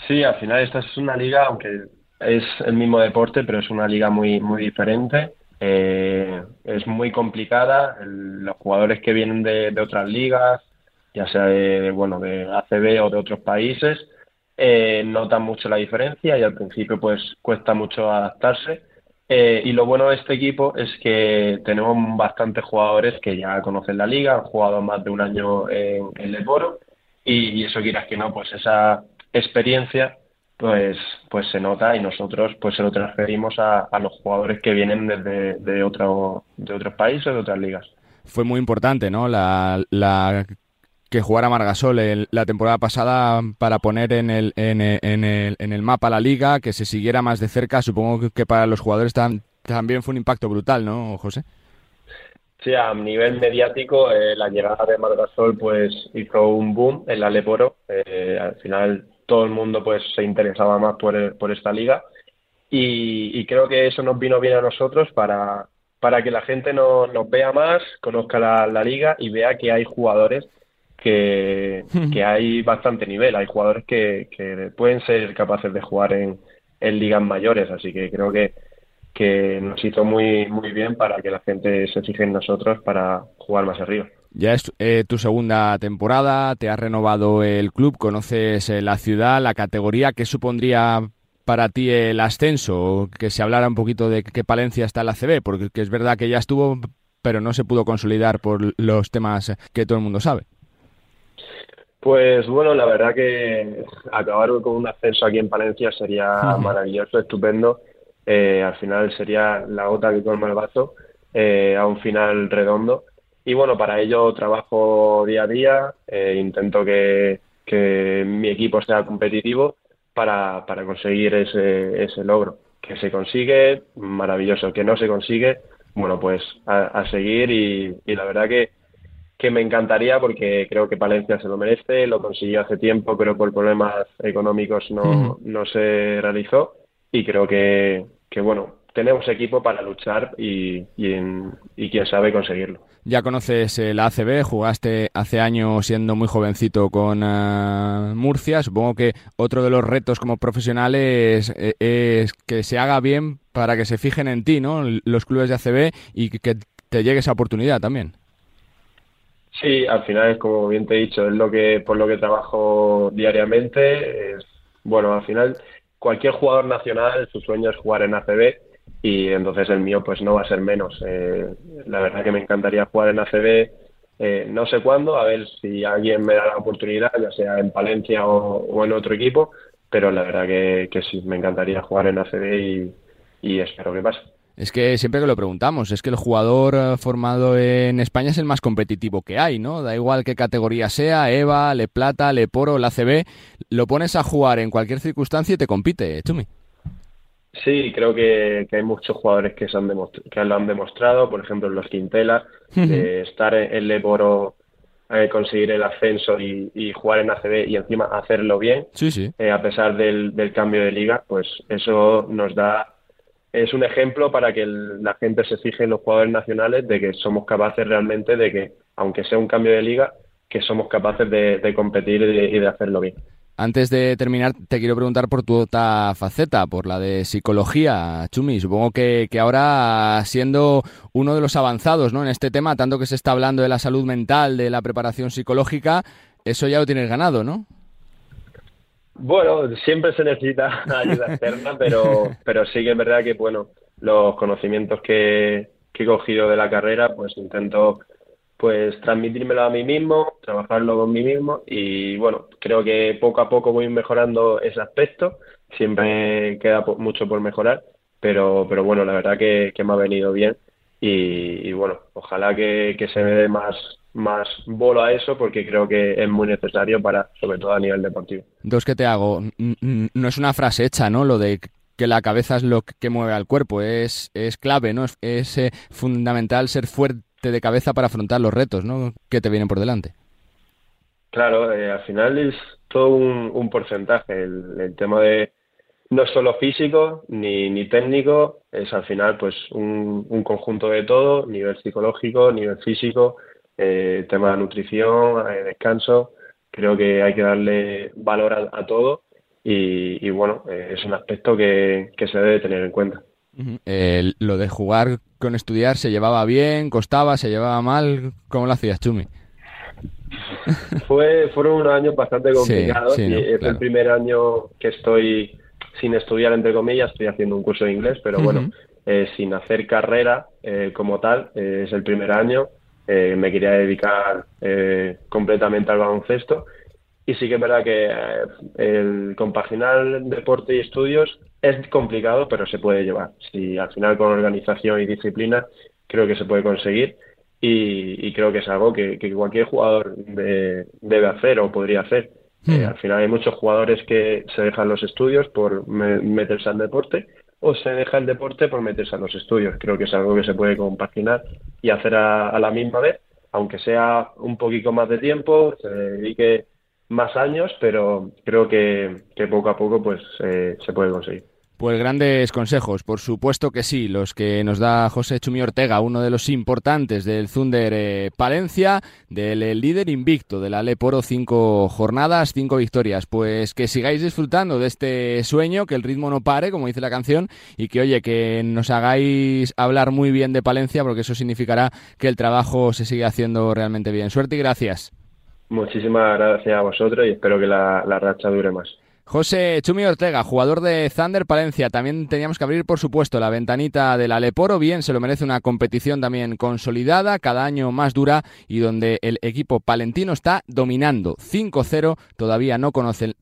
S15: Sí, al final esta es una liga, aunque es el mismo deporte, pero es una liga muy, muy diferente eh, es muy complicada. los jugadores que vienen de, otras ligas, ya sea de, bueno de ACB o de otros países, eh, notan mucho la diferencia y al principio pues cuesta mucho adaptarse. Eh, y lo bueno de este equipo es que tenemos bastantes jugadores que ya conocen la liga, han jugado más de un año en, el Leporo y, y eso quieras que no, pues esa experiencia pues, pues se nota y nosotros pues se lo transferimos a, los jugadores que vienen desde de, otro, de otros países, de otras ligas.
S2: Fue muy importante, ¿no? La, la que jugara Margasol la temporada pasada para poner en el, en, en, el, en el mapa la liga, que se siguiera más de cerca. Supongo que para los jugadores también fue un impacto brutal, ¿no, José?
S15: Sí, a nivel mediático, eh, la llegada de Margasol pues hizo un boom en la Leporo. Eh, al final todo el mundo pues se interesaba más por, por esta liga. Y, creo que eso nos vino bien a nosotros para, para que la gente no, nos vea más, conozca la, liga y vea que hay jugadores que, [laughs] que hay bastante nivel, hay jugadores que, que pueden ser capaces de jugar en, en ligas mayores, así que creo que, que nos hizo muy, muy bien para que la gente se fije en nosotros para jugar más arriba.
S2: Ya es eh, tu segunda temporada, te has renovado el club, conoces eh, la ciudad, la categoría. ¿Qué supondría para ti el ascenso? Que se hablara un poquito de qué Palencia está en la CB, porque es verdad que ya estuvo, pero no se pudo consolidar por los temas que todo el mundo sabe.
S15: Pues bueno, la verdad que acabar con un ascenso aquí en Palencia sería [laughs] maravilloso, estupendo. Eh, al final sería la gota que colma el vaso a un final redondo y bueno, para ello trabajo día a día, eh, intento que, mi equipo sea competitivo para, para conseguir ese, ese logro. Que se consigue, maravilloso. Que no se consigue, bueno, pues a, seguir y, la verdad que, que me encantaría porque creo que Palencia se lo merece, lo consiguió hace tiempo, pero por problemas económicos no, no se realizó y creo que, que, bueno, tenemos equipo para luchar y, y, y quién sabe conseguirlo.
S2: Ya conoces el ACB, jugaste hace años siendo muy jovencito con eh, Murcia. Supongo que otro de los retos como profesional es, es, que se haga bien para que se fijen en ti, ¿no? Los clubes de ACB y que te llegue esa oportunidad también.
S15: Sí, al final es como bien te he dicho, es lo que por lo que trabajo diariamente, es bueno, al final cualquier jugador nacional, su sueño es jugar en ACB y entonces el mío pues no va a ser menos. Eh, la verdad que me encantaría jugar en ACB, eh, no sé cuándo, a ver si alguien me da la oportunidad, ya sea en Palencia o, en otro equipo, pero la verdad que, que, sí, me encantaría jugar en ACB y espero que pase.
S2: Es que siempre que lo preguntamos, es que el jugador eh, formado en España es el más competitivo que hay, ¿no? Da igual qué categoría sea, EVA, Le Plata, Le Poro, la CB, lo pones a jugar en cualquier circunstancia y te compite, Chumi.
S15: Sí, creo que, hay muchos jugadores que, se han que lo han demostrado, por ejemplo, los Quintela, estar en, Le Poro, eh, conseguir el ascenso y, jugar en ACB y encima hacerlo bien,
S2: sí, sí.
S15: Eh, a pesar del cambio de liga, pues eso nos da es un ejemplo para que la gente se fije en los jugadores nacionales de que somos capaces realmente de que, aunque sea un cambio de liga, que somos capaces de, competir y de, hacerlo bien.
S2: Antes de terminar, te quiero preguntar por tu otra faceta, por la de psicología, Chumi. Supongo que, que, ahora, siendo uno de los avanzados ¿no? en este tema, tanto que se está hablando de la salud mental, de la preparación psicológica, eso ya lo tienes ganado, ¿no?
S15: Bueno, siempre se necesita [laughs] ayuda externa, pero, pero sí que es verdad que, bueno, los conocimientos que, he cogido de la carrera, pues intento pues transmitírmelo a mí mismo, trabajarlo con mí mismo y bueno, creo que poco a poco voy mejorando ese aspecto, siempre queda mucho por mejorar, pero, pero bueno, la verdad que, me ha venido bien y, bueno, ojalá que, que se me dé más, más bolo a eso porque creo que es muy necesario para, sobre todo a nivel deportivo.
S2: Dos que te hago, no es una frase hecha, ¿no? Lo de que la cabeza es lo que mueve al cuerpo, es, es clave, ¿no? Es, eh, fundamental ser fuerte de cabeza para afrontar los retos, ¿no? Que te vienen por delante.
S15: Claro, eh, al final es todo un, porcentaje. El, tema de no solo físico ni, ni técnico, es al final pues un, un conjunto de todo, nivel psicológico, nivel físico, eh, tema de nutrición, eh, descanso, creo que hay que darle valor a, todo y, bueno, eh, es un aspecto que, se debe tener en cuenta.
S2: Lo de jugar con estudiar, ¿se llevaba bien, costaba, se llevaba mal? ¿Cómo lo hacías, Chumi? [laughs]
S15: Fue, fueron unos años bastante complicados y es el primer año que estoy sin estudiar, entre comillas, estoy haciendo un curso de inglés, pero bueno, sin hacer carrera como tal, es el primer año eh, me quería dedicar eh, completamente al baloncesto. Y sí que es verdad que eh, el compaginar deporte y estudios es complicado, pero se puede llevar. Si al final con organización y disciplina creo que se puede conseguir y, creo que es algo que, cualquier jugador debe hacer o podría hacer. Hmm. al final hay muchos jugadores que se dejan los estudios por meterse al deporte o se deja el deporte por meterse a los estudios. Creo que es algo que se puede compaginar y hacer a, la misma vez, aunque sea un poquito más de tiempo, se dedique más años, pero creo que, poco a poco pues eh, se puede conseguir.
S2: Pues grandes consejos, por supuesto que sí, los que nos da José Chumi Ortega, uno de los importantes del Zunder eh, Palencia, del líder invicto de la Leporo, cinco jornadas, cinco victorias. Pues que sigáis disfrutando de este sueño, que el ritmo no pare, como dice la canción, y que oye, que nos hagáis hablar muy bien de Palencia, porque eso significará que el trabajo se sigue haciendo realmente bien. Suerte y gracias.
S15: Muchísimas gracias a vosotros y espero que la racha dure más.
S2: José Chumi Ortega, jugador de Thunder Palencia. También teníamos que abrir, por supuesto, la ventanita del Aleporo. Bien, se lo merece una competición también consolidada, cada año más dura y donde el equipo palentino está dominando. 5-0, todavía no conoce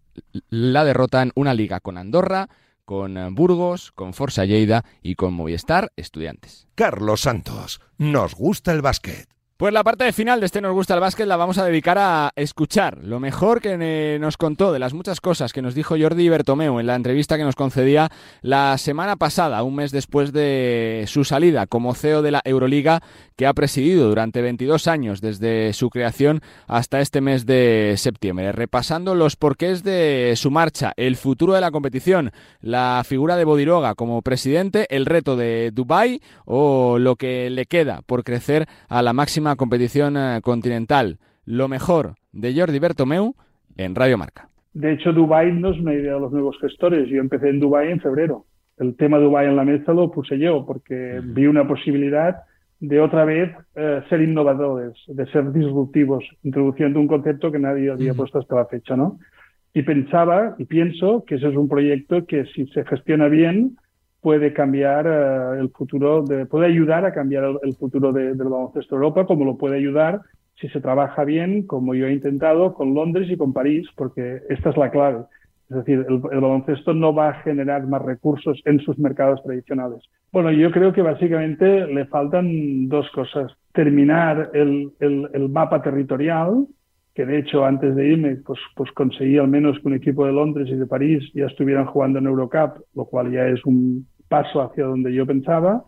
S2: la derrota en una liga con Andorra, con Burgos, con Forza Lleida y con Movistar Estudiantes.
S1: Carlos Santos, nos gusta el básquet.
S2: Pues la parte final de este Nos gusta el básquet la vamos a dedicar a escuchar lo mejor que nos contó de las muchas cosas que nos dijo Jordi Bertomeu en la entrevista que nos concedía la semana pasada, un mes después de su salida como CEO de la Euroliga que ha presidido durante 22 años desde su creación hasta este mes de septiembre, repasando los porqués de su marcha, el futuro de la competición, la figura de Bodiroga como presidente, el reto de Dubai o lo que le queda por crecer a la máxima competición eh, continental. Lo mejor de Jordi Bertomeu en Radio Marca.
S3: De hecho, Dubai no es una idea de los nuevos gestores. Yo empecé en Dubai en febrero. El tema Dubai en la mesa lo puse yo porque vi una posibilidad de otra vez eh, ser innovadores, de ser disruptivos, introduciendo un concepto que nadie había puesto hasta la fecha, ¿no? Y pensaba y pienso que ese es un proyecto que si se gestiona bien puede cambiar eh, el futuro, de, puede ayudar a cambiar el, futuro del baloncesto de Europa, como lo puede ayudar si se trabaja bien, como yo he intentado, con Londres y con París, porque esta es la clave. Es decir, el, baloncesto no va a generar más recursos en sus mercados tradicionales. Bueno, yo creo que básicamente le faltan dos cosas. Terminar el, el, mapa territorial, que de hecho antes de irme pues, pues conseguí al menos que un equipo de Londres y de París ya estuvieran jugando en Eurocup, lo cual ya es un paso hacia donde yo pensaba.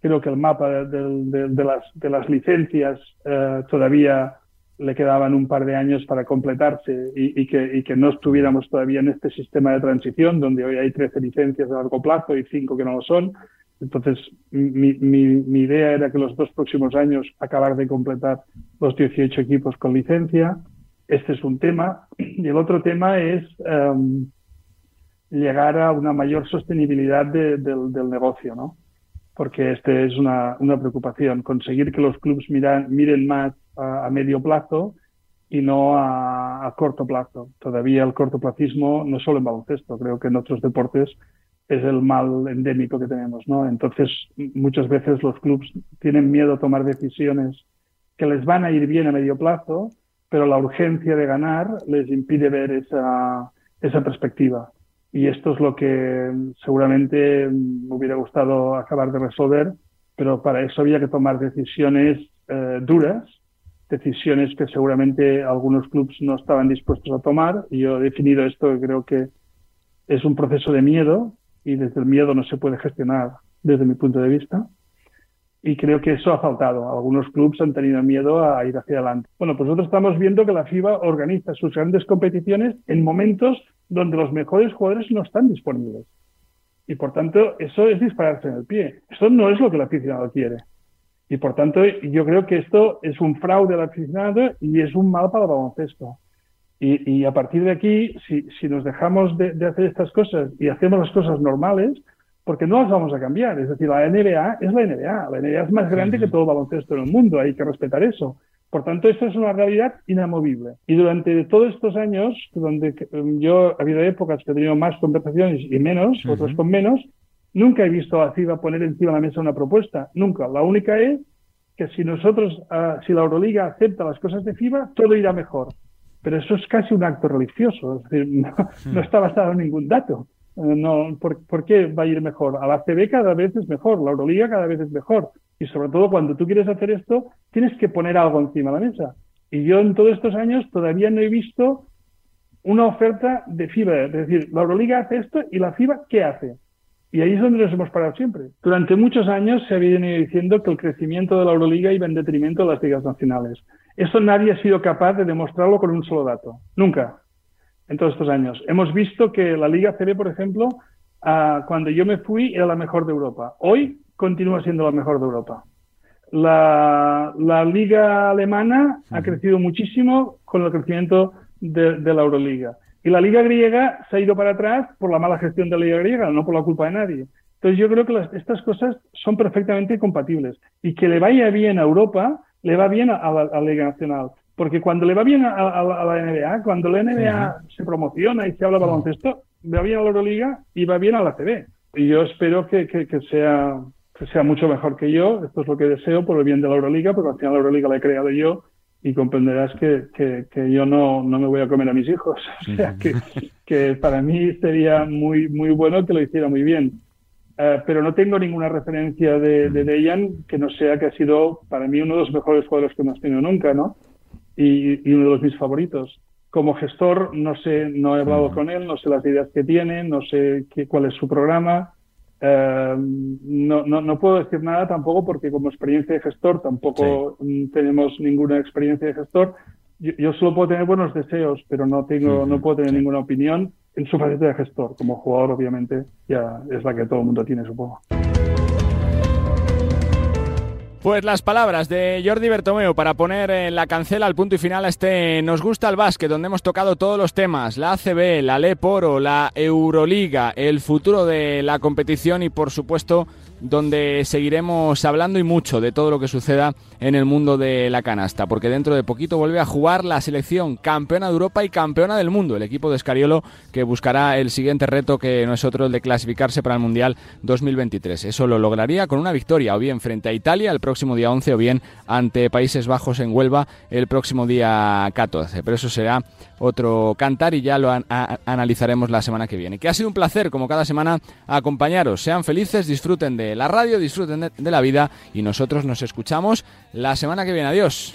S3: Creo que el mapa de, las, de las, licencias eh, todavía le quedaban un par de años para completarse y, que, que, no estuviéramos todavía en este sistema de transición donde hoy hay 13 licencias de largo plazo y 5 que no lo son. Entonces, mi, mi, idea era que los dos próximos años acabar de completar los 18 equipos con licencia. Este es un tema. Y el otro tema es em, llegar a una mayor sostenibilidad del, del negocio, ¿no? Porque este es una, una preocupación. Conseguir que los clubes miran, miren más a, medio plazo y no a, corto plazo. Todavía el cortoplacismo, no solo en baloncesto, creo que en otros deportes es el mal endémico que tenemos, ¿no? Entonces, muchas veces los clubes tienen miedo a tomar decisiones que les van a ir bien a medio plazo, pero la urgencia de ganar les impide ver esa, esa perspectiva. Y esto es lo que seguramente me hubiera gustado acabar de resolver, pero para eso había que tomar decisiones eh, duras decisiones que seguramente algunos clubes no estaban dispuestos a tomar. Y yo he definido esto que creo que es un proceso de miedo y desde el miedo no se puede gestionar desde mi punto de vista. Y creo que eso ha faltado. Algunos clubes han tenido miedo a ir hacia adelante. Bueno, pues nosotros estamos viendo que la FIBA organiza sus grandes competiciones en momentos donde los mejores jugadores no están disponibles. Y por tanto, eso es dispararse en el pie. Eso no es lo que el aficionado quiere. Y por tanto, yo creo que esto es un fraude al aficionado y es un mal para el baloncesto. Y, y a partir de aquí, si, si nos dejamos de, de, hacer estas cosas y hacemos las cosas normales, porque no las vamos a cambiar. Es decir, la NBA es la NBA. La NBA es más grande que todo el baloncesto en el mundo. Hay que respetar eso. Por tanto, esto es una realidad inamovible. Y durante todos estos años, donde um, yo ha habido épocas que he tenido más conversaciones y menos, otros con menos, Nunca he visto a FIBA poner encima de la mesa una propuesta, nunca. La única es que si nosotros, ah, si la Euroliga acepta las cosas de FIBA, todo irá mejor. Pero eso es casi un acto religioso, es decir, no, está basado en ningún dato. Eh, no, ¿por, qué va a ir mejor? A la CB cada vez es mejor, la Euroliga cada vez es mejor. Y sobre todo cuando tú quieres hacer esto, tienes que poner algo encima de la mesa. Y yo en todos estos años todavía no he visto una oferta de FIBA. Es decir, la Euroliga hace esto y la FIBA, ¿qué hace? Y ahí es donde nos hemos parado siempre. Durante muchos años se ha venido diciendo que el crecimiento de la Euroliga iba en detrimento de las ligas nacionales. Eso nadie ha sido capaz de demostrarlo con un solo dato. Nunca. En todos estos años. Hemos visto que la Liga CB, por ejemplo, ah, cuando yo me fui, era la mejor de Europa. Hoy continúa siendo la mejor de Europa. La, liga alemana ha crecido muchísimo con el crecimiento de la Euroliga. Y la liga griega se ha ido para atrás por la mala gestión de la liga griega, no por la culpa de nadie. Entonces yo creo que estas cosas son perfectamente compatibles. Y que le vaya bien a Europa, le va bien a, la, Liga Nacional. Porque cuando le va bien a, la NBA, cuando la NBA se promociona y se habla baloncesto, va bien a la Euroliga y va bien a la CB. Y yo espero que, sea, que sea mucho mejor que yo. Esto es lo que deseo por el bien de la Euroliga, porque al final la Euroliga la he creado yo y comprenderás que, que, yo no, no, me voy a comer a mis hijos. [laughs] O sea, que, que para mí sería muy, muy bueno que lo hiciera muy bien. Eh, pero no tengo ninguna referencia de, de Dejan que no sea que ha sido para mí uno de los mejores jugadores que hemos tenido nunca, ¿no? Y, y uno de los mis favoritos. Como gestor, no sé, no he hablado con él, no sé las ideas que tiene, no sé qué, cuál es su programa, eh, no, no, no, puedo decir nada tampoco porque como experiencia de gestor tampoco tenemos ninguna experiencia de gestor. Yo, solo puedo tener buenos deseos, pero no tengo, no puedo tener ninguna opinión en su faceta de gestor. Como jugador, obviamente, ya es la que todo el mundo tiene, supongo.
S2: Pues las palabras de Jordi Bertomeu para poner en la cancela al punto y final a este Nos gusta el básquet, donde hemos tocado todos los temas, la ACB, la Leporo, la Euroliga, el futuro de la competición y por supuesto donde seguiremos hablando y mucho de todo lo que suceda en el mundo de la canasta, porque dentro de poquito vuelve a jugar la selección campeona de Europa y campeona del mundo, el equipo de Escariolo que buscará el siguiente reto que no es otro el de clasificarse para el Mundial 2023. Eso lo lograría con una victoria, o bien frente a Italia el próximo día 11, o bien ante Países Bajos en Huelva el próximo día 14. Pero eso será otro cantar y ya lo analizaremos la semana que viene. Que ha sido un placer, como cada semana, acompañaros. Sean felices, disfruten de la radio, disfruten de la vida y nosotros nos escuchamos la semana que viene. Adiós.